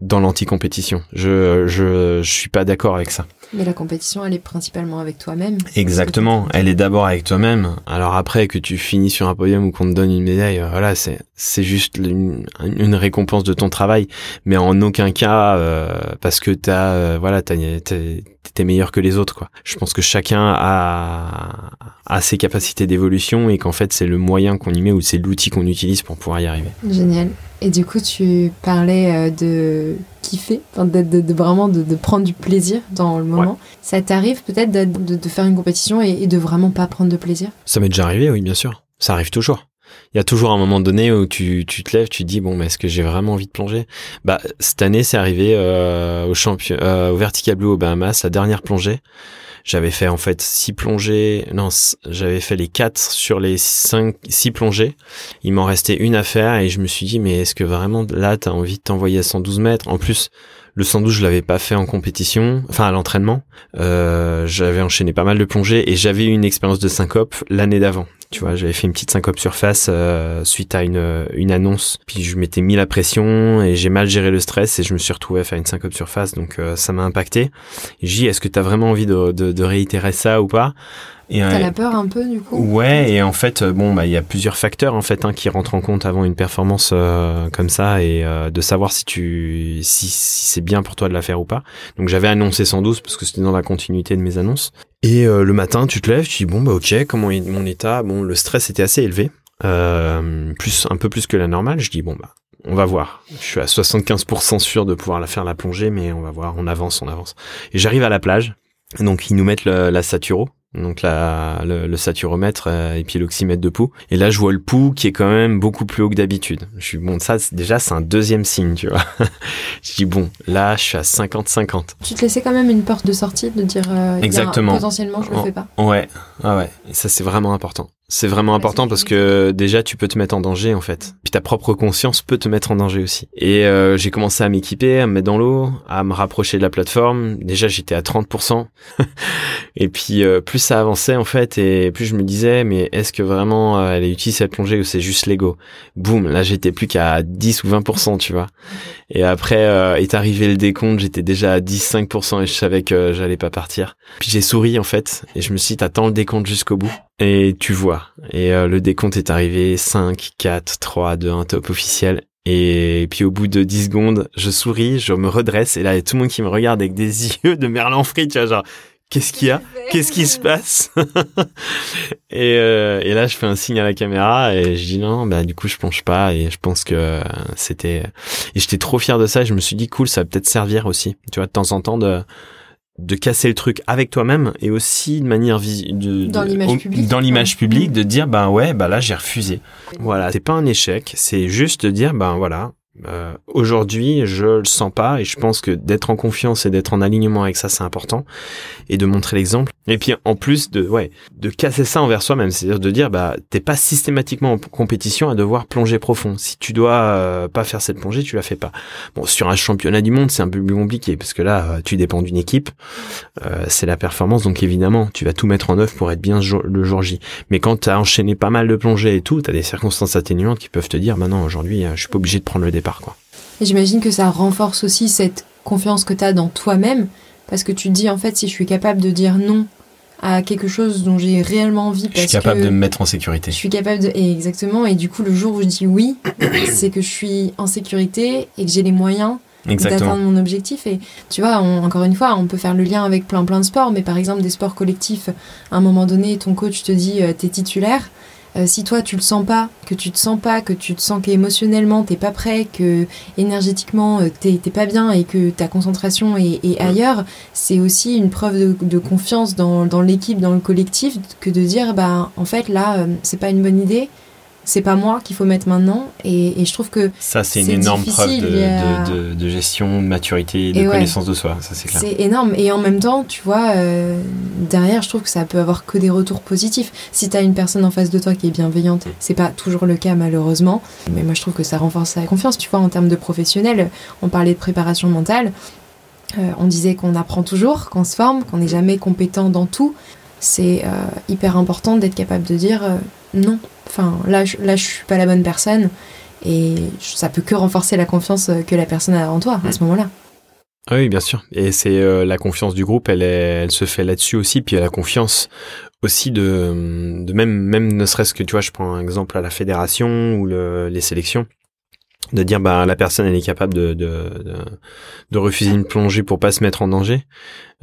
dans l'anti-compétition. Je, je, je suis pas d'accord avec ça. Mais la compétition, elle est principalement avec toi-même. Exactement. Elle est d'abord avec toi-même. Alors après, que tu finis sur un podium ou qu'on te donne une médaille, euh, voilà, c'est, c'est juste une, une, récompense de ton travail. Mais en aucun cas, euh, parce que t'as, euh, voilà, t'as, t'es, t'es meilleur que les autres, quoi. Je pense que chacun a, a ses capacités d'évolution et qu'en fait, c'est le moyen qu'on y met ou c'est l'outil qu'on utilise pour pouvoir y arriver. Génial. Et du coup, tu parlais euh, de kiffer, de, de, de, vraiment de, de, prendre du plaisir dans le moment. Ça t'arrive peut-être de, faire une compétition et, et, de vraiment pas prendre de plaisir? Ça m'est déjà arrivé, oui, bien sûr. Ça arrive toujours. Il y a toujours un moment donné où tu, tu te lèves, tu te dis bon, mais est-ce que j'ai vraiment envie de plonger? Bah cette année, c'est arrivé euh, au champion, euh, au Vertical Blue au Bahamas, la dernière plongée. J'avais fait en fait six plongées. Non, j'avais fait les quatre sur les cinq, six plongées. Il m'en restait une à faire et je me suis dit mais est-ce que vraiment là t'as envie de t'envoyer à 112 mètres? En plus, le 112 je l'avais pas fait en compétition, enfin à l'entraînement. Euh, j'avais enchaîné pas mal de plongées et j'avais eu une expérience de syncope l'année d'avant. Tu vois, j'avais fait une petite syncope surface euh, suite à une, une annonce. Puis je m'étais mis la pression et j'ai mal géré le stress et je me suis retrouvé à faire une syncope surface. Donc euh, ça m'a impacté. J'ai dit, est-ce que tu as vraiment envie de, de, de réitérer ça ou pas? T'as la peur un peu du coup? Ouais, et en fait, euh, bon, bah il y a plusieurs facteurs en fait hein, qui rentrent en compte avant une performance euh, comme ça et euh, de savoir si tu si, si c'est bien pour toi de la faire ou pas. Donc j'avais annoncé 112 parce que c'était dans la continuité de mes annonces. Et le matin, tu te lèves, tu dis bon bah ok, comment est mon état? Bon, le stress était assez élevé, plus un peu plus que la normale. Je dis bon bah on va voir. Je suis à 75% sûr de pouvoir la faire la plongée, mais on va voir. On avance, on avance. Et j'arrive à la plage. Donc ils nous mettent la saturo donc la, le, le saturomètre euh, et puis l'oxymètre de pouls. Et là, je vois le pouls qui est quand même beaucoup plus haut que d'habitude. Je suis bon, ça déjà c'est un deuxième signe, tu vois. je dis bon, là, je suis à 50-50. Tu te laissais quand même une porte de sortie de dire euh, exactement. potentiellement je le fais pas. Ouais, ah ouais. Et ça c'est vraiment important. C'est vraiment important parce que déjà tu peux te mettre en danger en fait. Puis ta propre conscience peut te mettre en danger aussi. Et euh, j'ai commencé à m'équiper, à me mettre dans l'eau, à me rapprocher de la plateforme. Déjà j'étais à 30%. et puis euh, plus ça avançait en fait et plus je me disais mais est-ce que vraiment euh, elle est utile cette plongée ou c'est juste l'ego? Boum, là j'étais plus qu'à 10 ou 20% tu vois. Et après est arrivé le décompte, j'étais déjà à 10-5% et je savais que j'allais pas partir. Puis j'ai souri en fait et je me suis dit t'attends le décompte jusqu'au bout. Et tu vois. Et euh, le décompte est arrivé 5, 4, 3, 2, 1, top officiel. Et puis au bout de 10 secondes, je souris, je me redresse et là il y a tout le monde qui me regarde avec des yeux de merlan frit, tu vois, genre qu'est-ce qu'il y a? Qu'est-ce qui se passe? Et, euh, et là je fais un signe à la caméra et je dis non, bah du coup je plonge pas et je pense que euh, c'était et j'étais trop fier de ça, et je me suis dit cool, ça va peut-être servir aussi, tu vois, de temps en temps de de casser le truc avec toi-même et aussi de manière de, dans l'image publique. dans l'image publique de dire ben ouais bah là j'ai refusé. Voilà c'est pas un échec c'est juste de dire ben voilà Euh, Aujourd'hui, je le sens pas et je pense que d'être en confiance et d'être en alignement avec ça, c'est important et de montrer l'exemple. Et puis en plus de ouais, de casser ça envers soi-même, c'est-à-dire de dire bah t'es pas systématiquement en compétition à devoir plonger profond. Si tu dois euh, pas faire cette plongée, tu la fais pas. Bon, sur un championnat du monde, c'est un peu plus compliqué parce que là, euh, tu dépends d'une équipe, euh, c'est la performance, donc évidemment, tu vas tout mettre en œuvre pour être bien le jour J. Mais quand t'as enchaîné pas mal de plongées et tout, t'as des circonstances atténuantes qui peuvent te dire, bah non, aujourd'hui, je suis pas obligé de prendre le départ, quoi. J'imagine que ça renforce aussi cette confiance que tu as dans toi-même, parce que tu te dis en fait si je suis capable de dire non à quelque chose dont j'ai réellement envie, parce je suis capable de me mettre en sécurité. Je suis capable de exactement et du coup le jour où je dis oui, c'est que je suis en sécurité et que j'ai les moyens d'atteindre mon objectif et tu vois encore une fois on peut faire le lien avec plein plein de sports mais par exemple des sports collectifs à un moment donné ton coach te dit euh, t'es titulaire euh, si toi tu le sens pas, que tu te sens pas, que tu te sens qu'émotionnellement t'es pas prêt, que énergétiquement euh, t'es pas bien et que ta concentration est, ailleurs, c'est aussi une preuve de, confiance dans, dans l'équipe, dans le collectif, que de dire bah en fait là euh, c'est pas une bonne idée, c'est pas moi qu'il faut mettre maintenant. Et, je trouve que ça, c'est une énorme preuve de, gestion, de maturité, de connaissance de soi. Ça, c'est clair. C'est énorme. Et en même temps, tu vois, euh, derrière, je trouve que ça peut avoir que des retours positifs. Si tu as une personne en face de toi qui est bienveillante, c'est pas toujours le cas, malheureusement. Mais moi, je trouve que ça renforce la confiance. Tu vois, en termes de professionnel, on parlait de préparation mentale. Euh, on disait qu'on apprend toujours, qu'on se forme, qu'on n'est jamais compétent dans tout. C'est euh, hyper important d'être capable de dire non, Enfin, là, je, là, je suis pas la bonne personne. Et ça peut que renforcer la confiance que la personne a en toi à ce moment-là. Ah oui, bien sûr. Et c'est euh, la confiance du groupe, elle, elle se fait là-dessus aussi. Puis la confiance aussi de, de même, même ne serait-ce que, tu vois, je prends un exemple à la fédération ou le, les sélections de dire bah la personne elle est capable de de, de, refuser une plongée pour pas se mettre en danger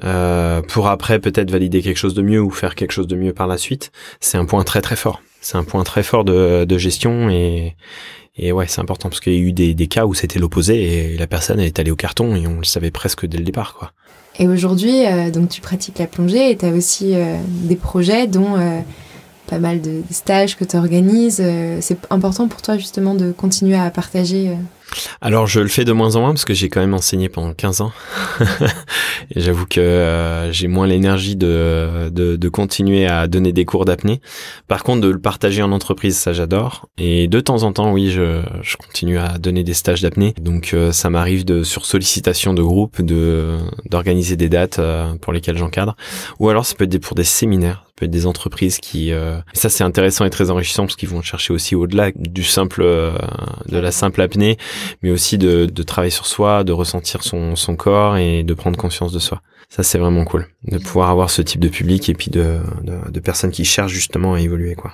euh, pour après peut-être valider quelque chose de mieux ou faire quelque chose de mieux par la suite c'est un point très très fort c'est un point très fort de, de gestion et ouais c'est important parce qu'il y a eu des, cas où c'était l'opposé et la personne est allée au carton et on le savait presque dès le départ quoi et aujourd'hui euh, donc tu pratiques la plongée et tu as aussi euh, des projets dont euh, pas mal de, stages que tu organises. C'est important pour toi justement de continuer à partager alors je le fais de moins en moins parce que j'ai quand même enseigné pendant 15 ans. Et j'avoue que euh, j'ai moins l'énergie de, de, continuer à donner des cours d'apnée. Par contre de le partager en entreprise ça j'adore. Et de temps en temps oui je, je continue à donner des stages d'apnée. Donc ça m'arrive de sur sollicitation de groupe de d'organiser des dates pour lesquelles j'encadre. Ou alors ça peut être pour des séminaires peut être des entreprises qui euh... ça c'est intéressant et très enrichissant parce qu'ils vont chercher aussi au-delà du simple euh, de la simple apnée mais aussi de, de, travailler sur soi de ressentir son, son corps et de prendre conscience de soi ça c'est vraiment cool de pouvoir avoir ce type de public et puis de, de, de personnes qui cherchent justement à évoluer quoi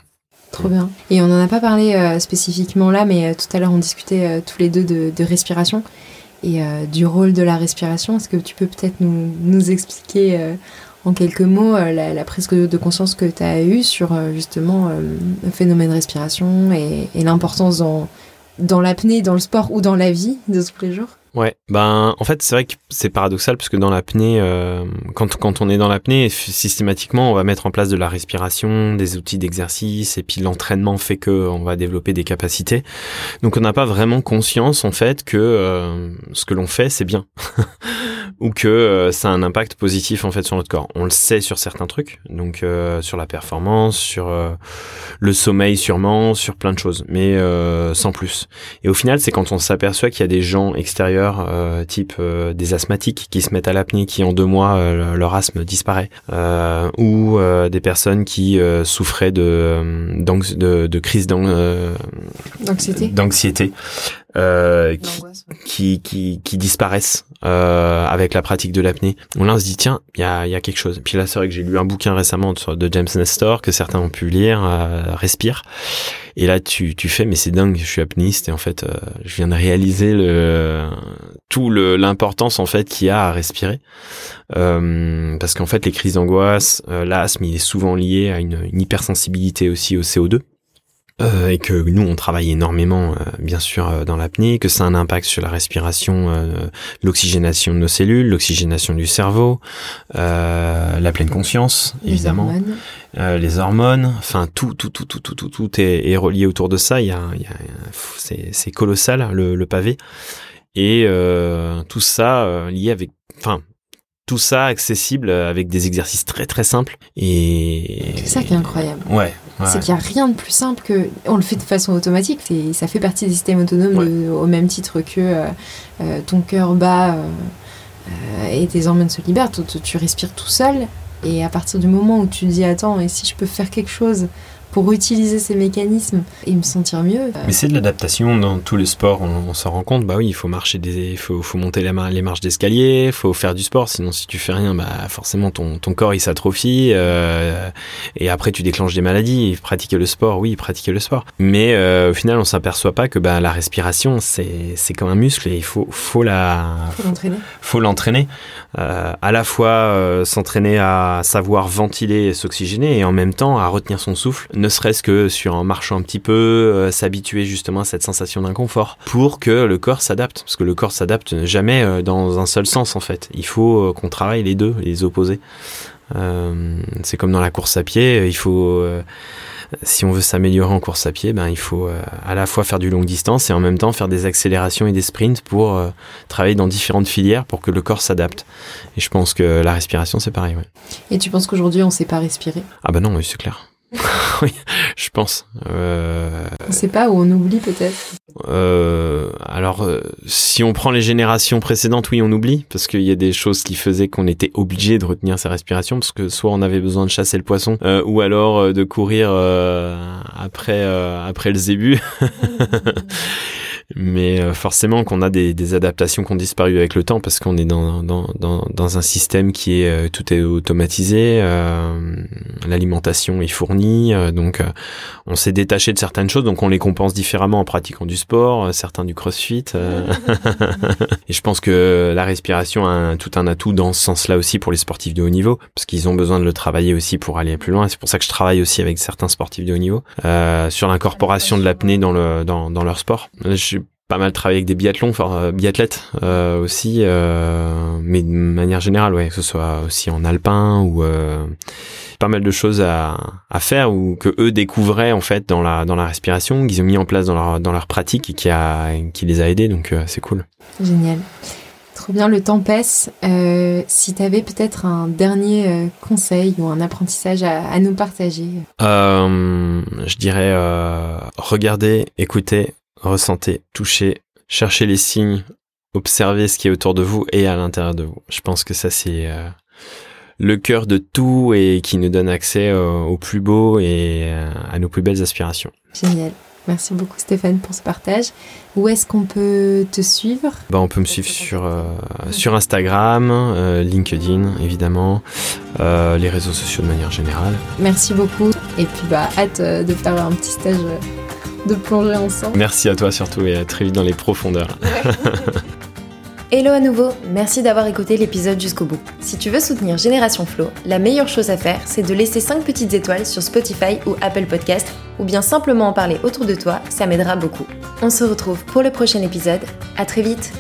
Trop bien. Et on n'en a pas parlé euh, spécifiquement là, mais euh, tout à l'heure on discutait tous les deux de, de respiration et du rôle de la respiration. Est-ce que tu peux peut-être nous, nous expliquer en quelques mots euh, la, prise de conscience que tu as eue sur euh, justement euh, le phénomène respiration et, l'importance dans, dans l'apnée, dans le sport ou dans la vie de tous les jours Ouais, ben en fait c'est vrai que c'est paradoxal parce que dans l'apnée, quand quand on est dans l'apnée, systématiquement on va mettre en place de la respiration, des outils d'exercice et puis l'entraînement fait que on va développer des capacités. Donc on n'a pas vraiment conscience en fait que ce que l'on fait c'est bien. ou que euh, ça a un impact positif en fait sur notre corps. On le sait sur certains trucs, donc euh, sur la performance, sur euh, le sommeil sûrement, sur plein de choses, mais sans plus. Et au final, c'est quand on s'aperçoit qu'il y a des gens extérieurs, type des asthmatiques, qui se mettent à l'apnée, qui en deux mois leur asthme disparaît, ou des personnes qui souffraient de, de, de crise d'anxiété, d'anxiété euh, qui, qui, qui, disparaissent euh, avec la pratique de l'apnée. On là on se dit tiens, il y a, y a quelque chose. Puis là c'est vrai que j'ai lu un bouquin récemment de, James Nestor que certains ont pu lire, euh, Respire. Et là tu, tu fais mais c'est dingue, je suis apnéiste et en fait euh, je viens de réaliser le tout l'importance en fait qu'il y a à respirer. Euh, parce qu'en fait les crises d'angoisse, l'asthme il est souvent lié à une, une hypersensibilité aussi au CO2. Euh, et que nous on travaille énormément euh, bien sûr euh, dans l'apnée, que ça a un impact sur la respiration, l'oxygénation de nos cellules, l'oxygénation du cerveau, la pleine conscience évidemment, les hormones, les hormones enfin tout tout tout tout tout tout, tout est, est, relié autour de ça. Il y a, il y a c'est colossal le, le, pavé. Et tout ça lié avec enfin tout ça accessible avec des exercices très très simples. Et c'est ça qui est incroyable. Ouais, c'est qu'il n'y a rien de plus simple que on le fait de façon automatique et ça fait partie des systèmes autonomes au même titre que euh, euh, ton cœur bat euh, et tes hormones se libèrent tu, tu, respires tout seul et à partir du moment où tu dis attends et si je peux faire quelque chose pour utiliser ces mécanismes et me sentir mieux. Mais c'est de l'adaptation dans tous les sports, on, s'en rend compte. Bah oui, il faut marcher, des, faut, faut monter les marches d'escalier, il faut faire du sport. Sinon, si tu fais rien, bah forcément ton, ton corps il s'atrophie euh, et après tu déclenches des maladies. pratiquer le sport, oui, pratiquer le sport. Mais euh, au final, on s'aperçoit pas que bah, la respiration c'est c'est comme un muscle et il faut faut la faut l'entraîner. Faut l'entraîner. Euh, à la fois euh, s'entraîner à savoir ventiler et s'oxygéner et en même temps à retenir son souffle ne serait-ce que sur en marchant un petit peu, euh, s'habituer justement à cette sensation d'inconfort pour que le corps s'adapte. Parce que le corps s'adapte jamais euh, dans un seul sens en fait. Il faut euh, qu'on travaille les deux, les opposés. c'est comme dans la course à pied, il faut si on veut s'améliorer en course à pied, ben il faut à la fois faire du longue distance et en même temps faire des accélérations et des sprints pour travailler dans différentes filières pour que le corps s'adapte. Et je pense que la respiration c'est pareil. Ouais. Et tu penses qu'aujourd'hui on sait pas respirer? Ah ben non, oui, c'est clair. oui, je pense. Euh... On sait pas où on oublie peut-être. Euh, alors, euh, si on prend les générations précédentes, oui, on oublie parce qu'il y a des choses qui faisaient qu'on était obligé de retenir sa respiration parce que soit on avait besoin de chasser le poisson euh, ou alors de courir après après le zébu. mais euh, forcément qu'on a des, des, adaptations qui ont disparu avec le temps parce qu'on est dans, dans, dans, dans, un système qui est euh, tout est automatisé, euh, l'alimentation est fournie, donc on s'est détaché de certaines choses, donc on les compense différemment en pratiquant du sport, certains du crossfit. et je pense que la respiration a tout un atout dans ce sens-là aussi pour les sportifs de haut niveau, parce qu'ils ont besoin de le travailler aussi pour aller plus loin. C'est pour ça que je travaille aussi avec certains sportifs de haut niveau sur l'incorporation de l'apnée dans, le, dans, dans leur sport. Je pas mal travaillé avec des biathlons, enfin euh, biathlètes euh, aussi, euh, mais de manière générale, ouais, que ce soit aussi en alpin ou pas mal de choses à, à, faire ou que eux découvraient en fait dans la dans la respiration, qu'ils ont mis en place dans leur dans leur pratique et qui a qui les a aidés, donc c'est cool. Génial. Trop bien, le temps passe. si tu avais peut-être un dernier conseil ou un apprentissage à, à nous partager Je dirais regardez, écoutez, ressentez, touchez, cherchez les signes, observez ce qui est autour de vous et à l'intérieur de vous. Je pense que ça c'est euh, le cœur de tout et qui nous donne accès au plus beau et euh, à nos plus belles aspirations. Génial. Merci beaucoup Stéphane pour ce partage. Où est-ce qu'on peut te suivre? Bah, On peut me suivre sur, euh, sur Instagram, LinkedIn évidemment, les réseaux sociaux de manière générale. Merci beaucoup et puis bah, hâte de faire un petit stage de plonger ensemble. Merci à toi surtout et à très vite dans les profondeurs. Hello à nouveau, merci d'avoir écouté l'épisode jusqu'au bout. Si tu veux soutenir Génération Flow, la meilleure chose à faire, c'est de laisser 5 petites étoiles sur Spotify ou Apple Podcast, ou bien simplement en parler autour de toi, ça m'aidera beaucoup. On se retrouve pour le prochain épisode, à très vite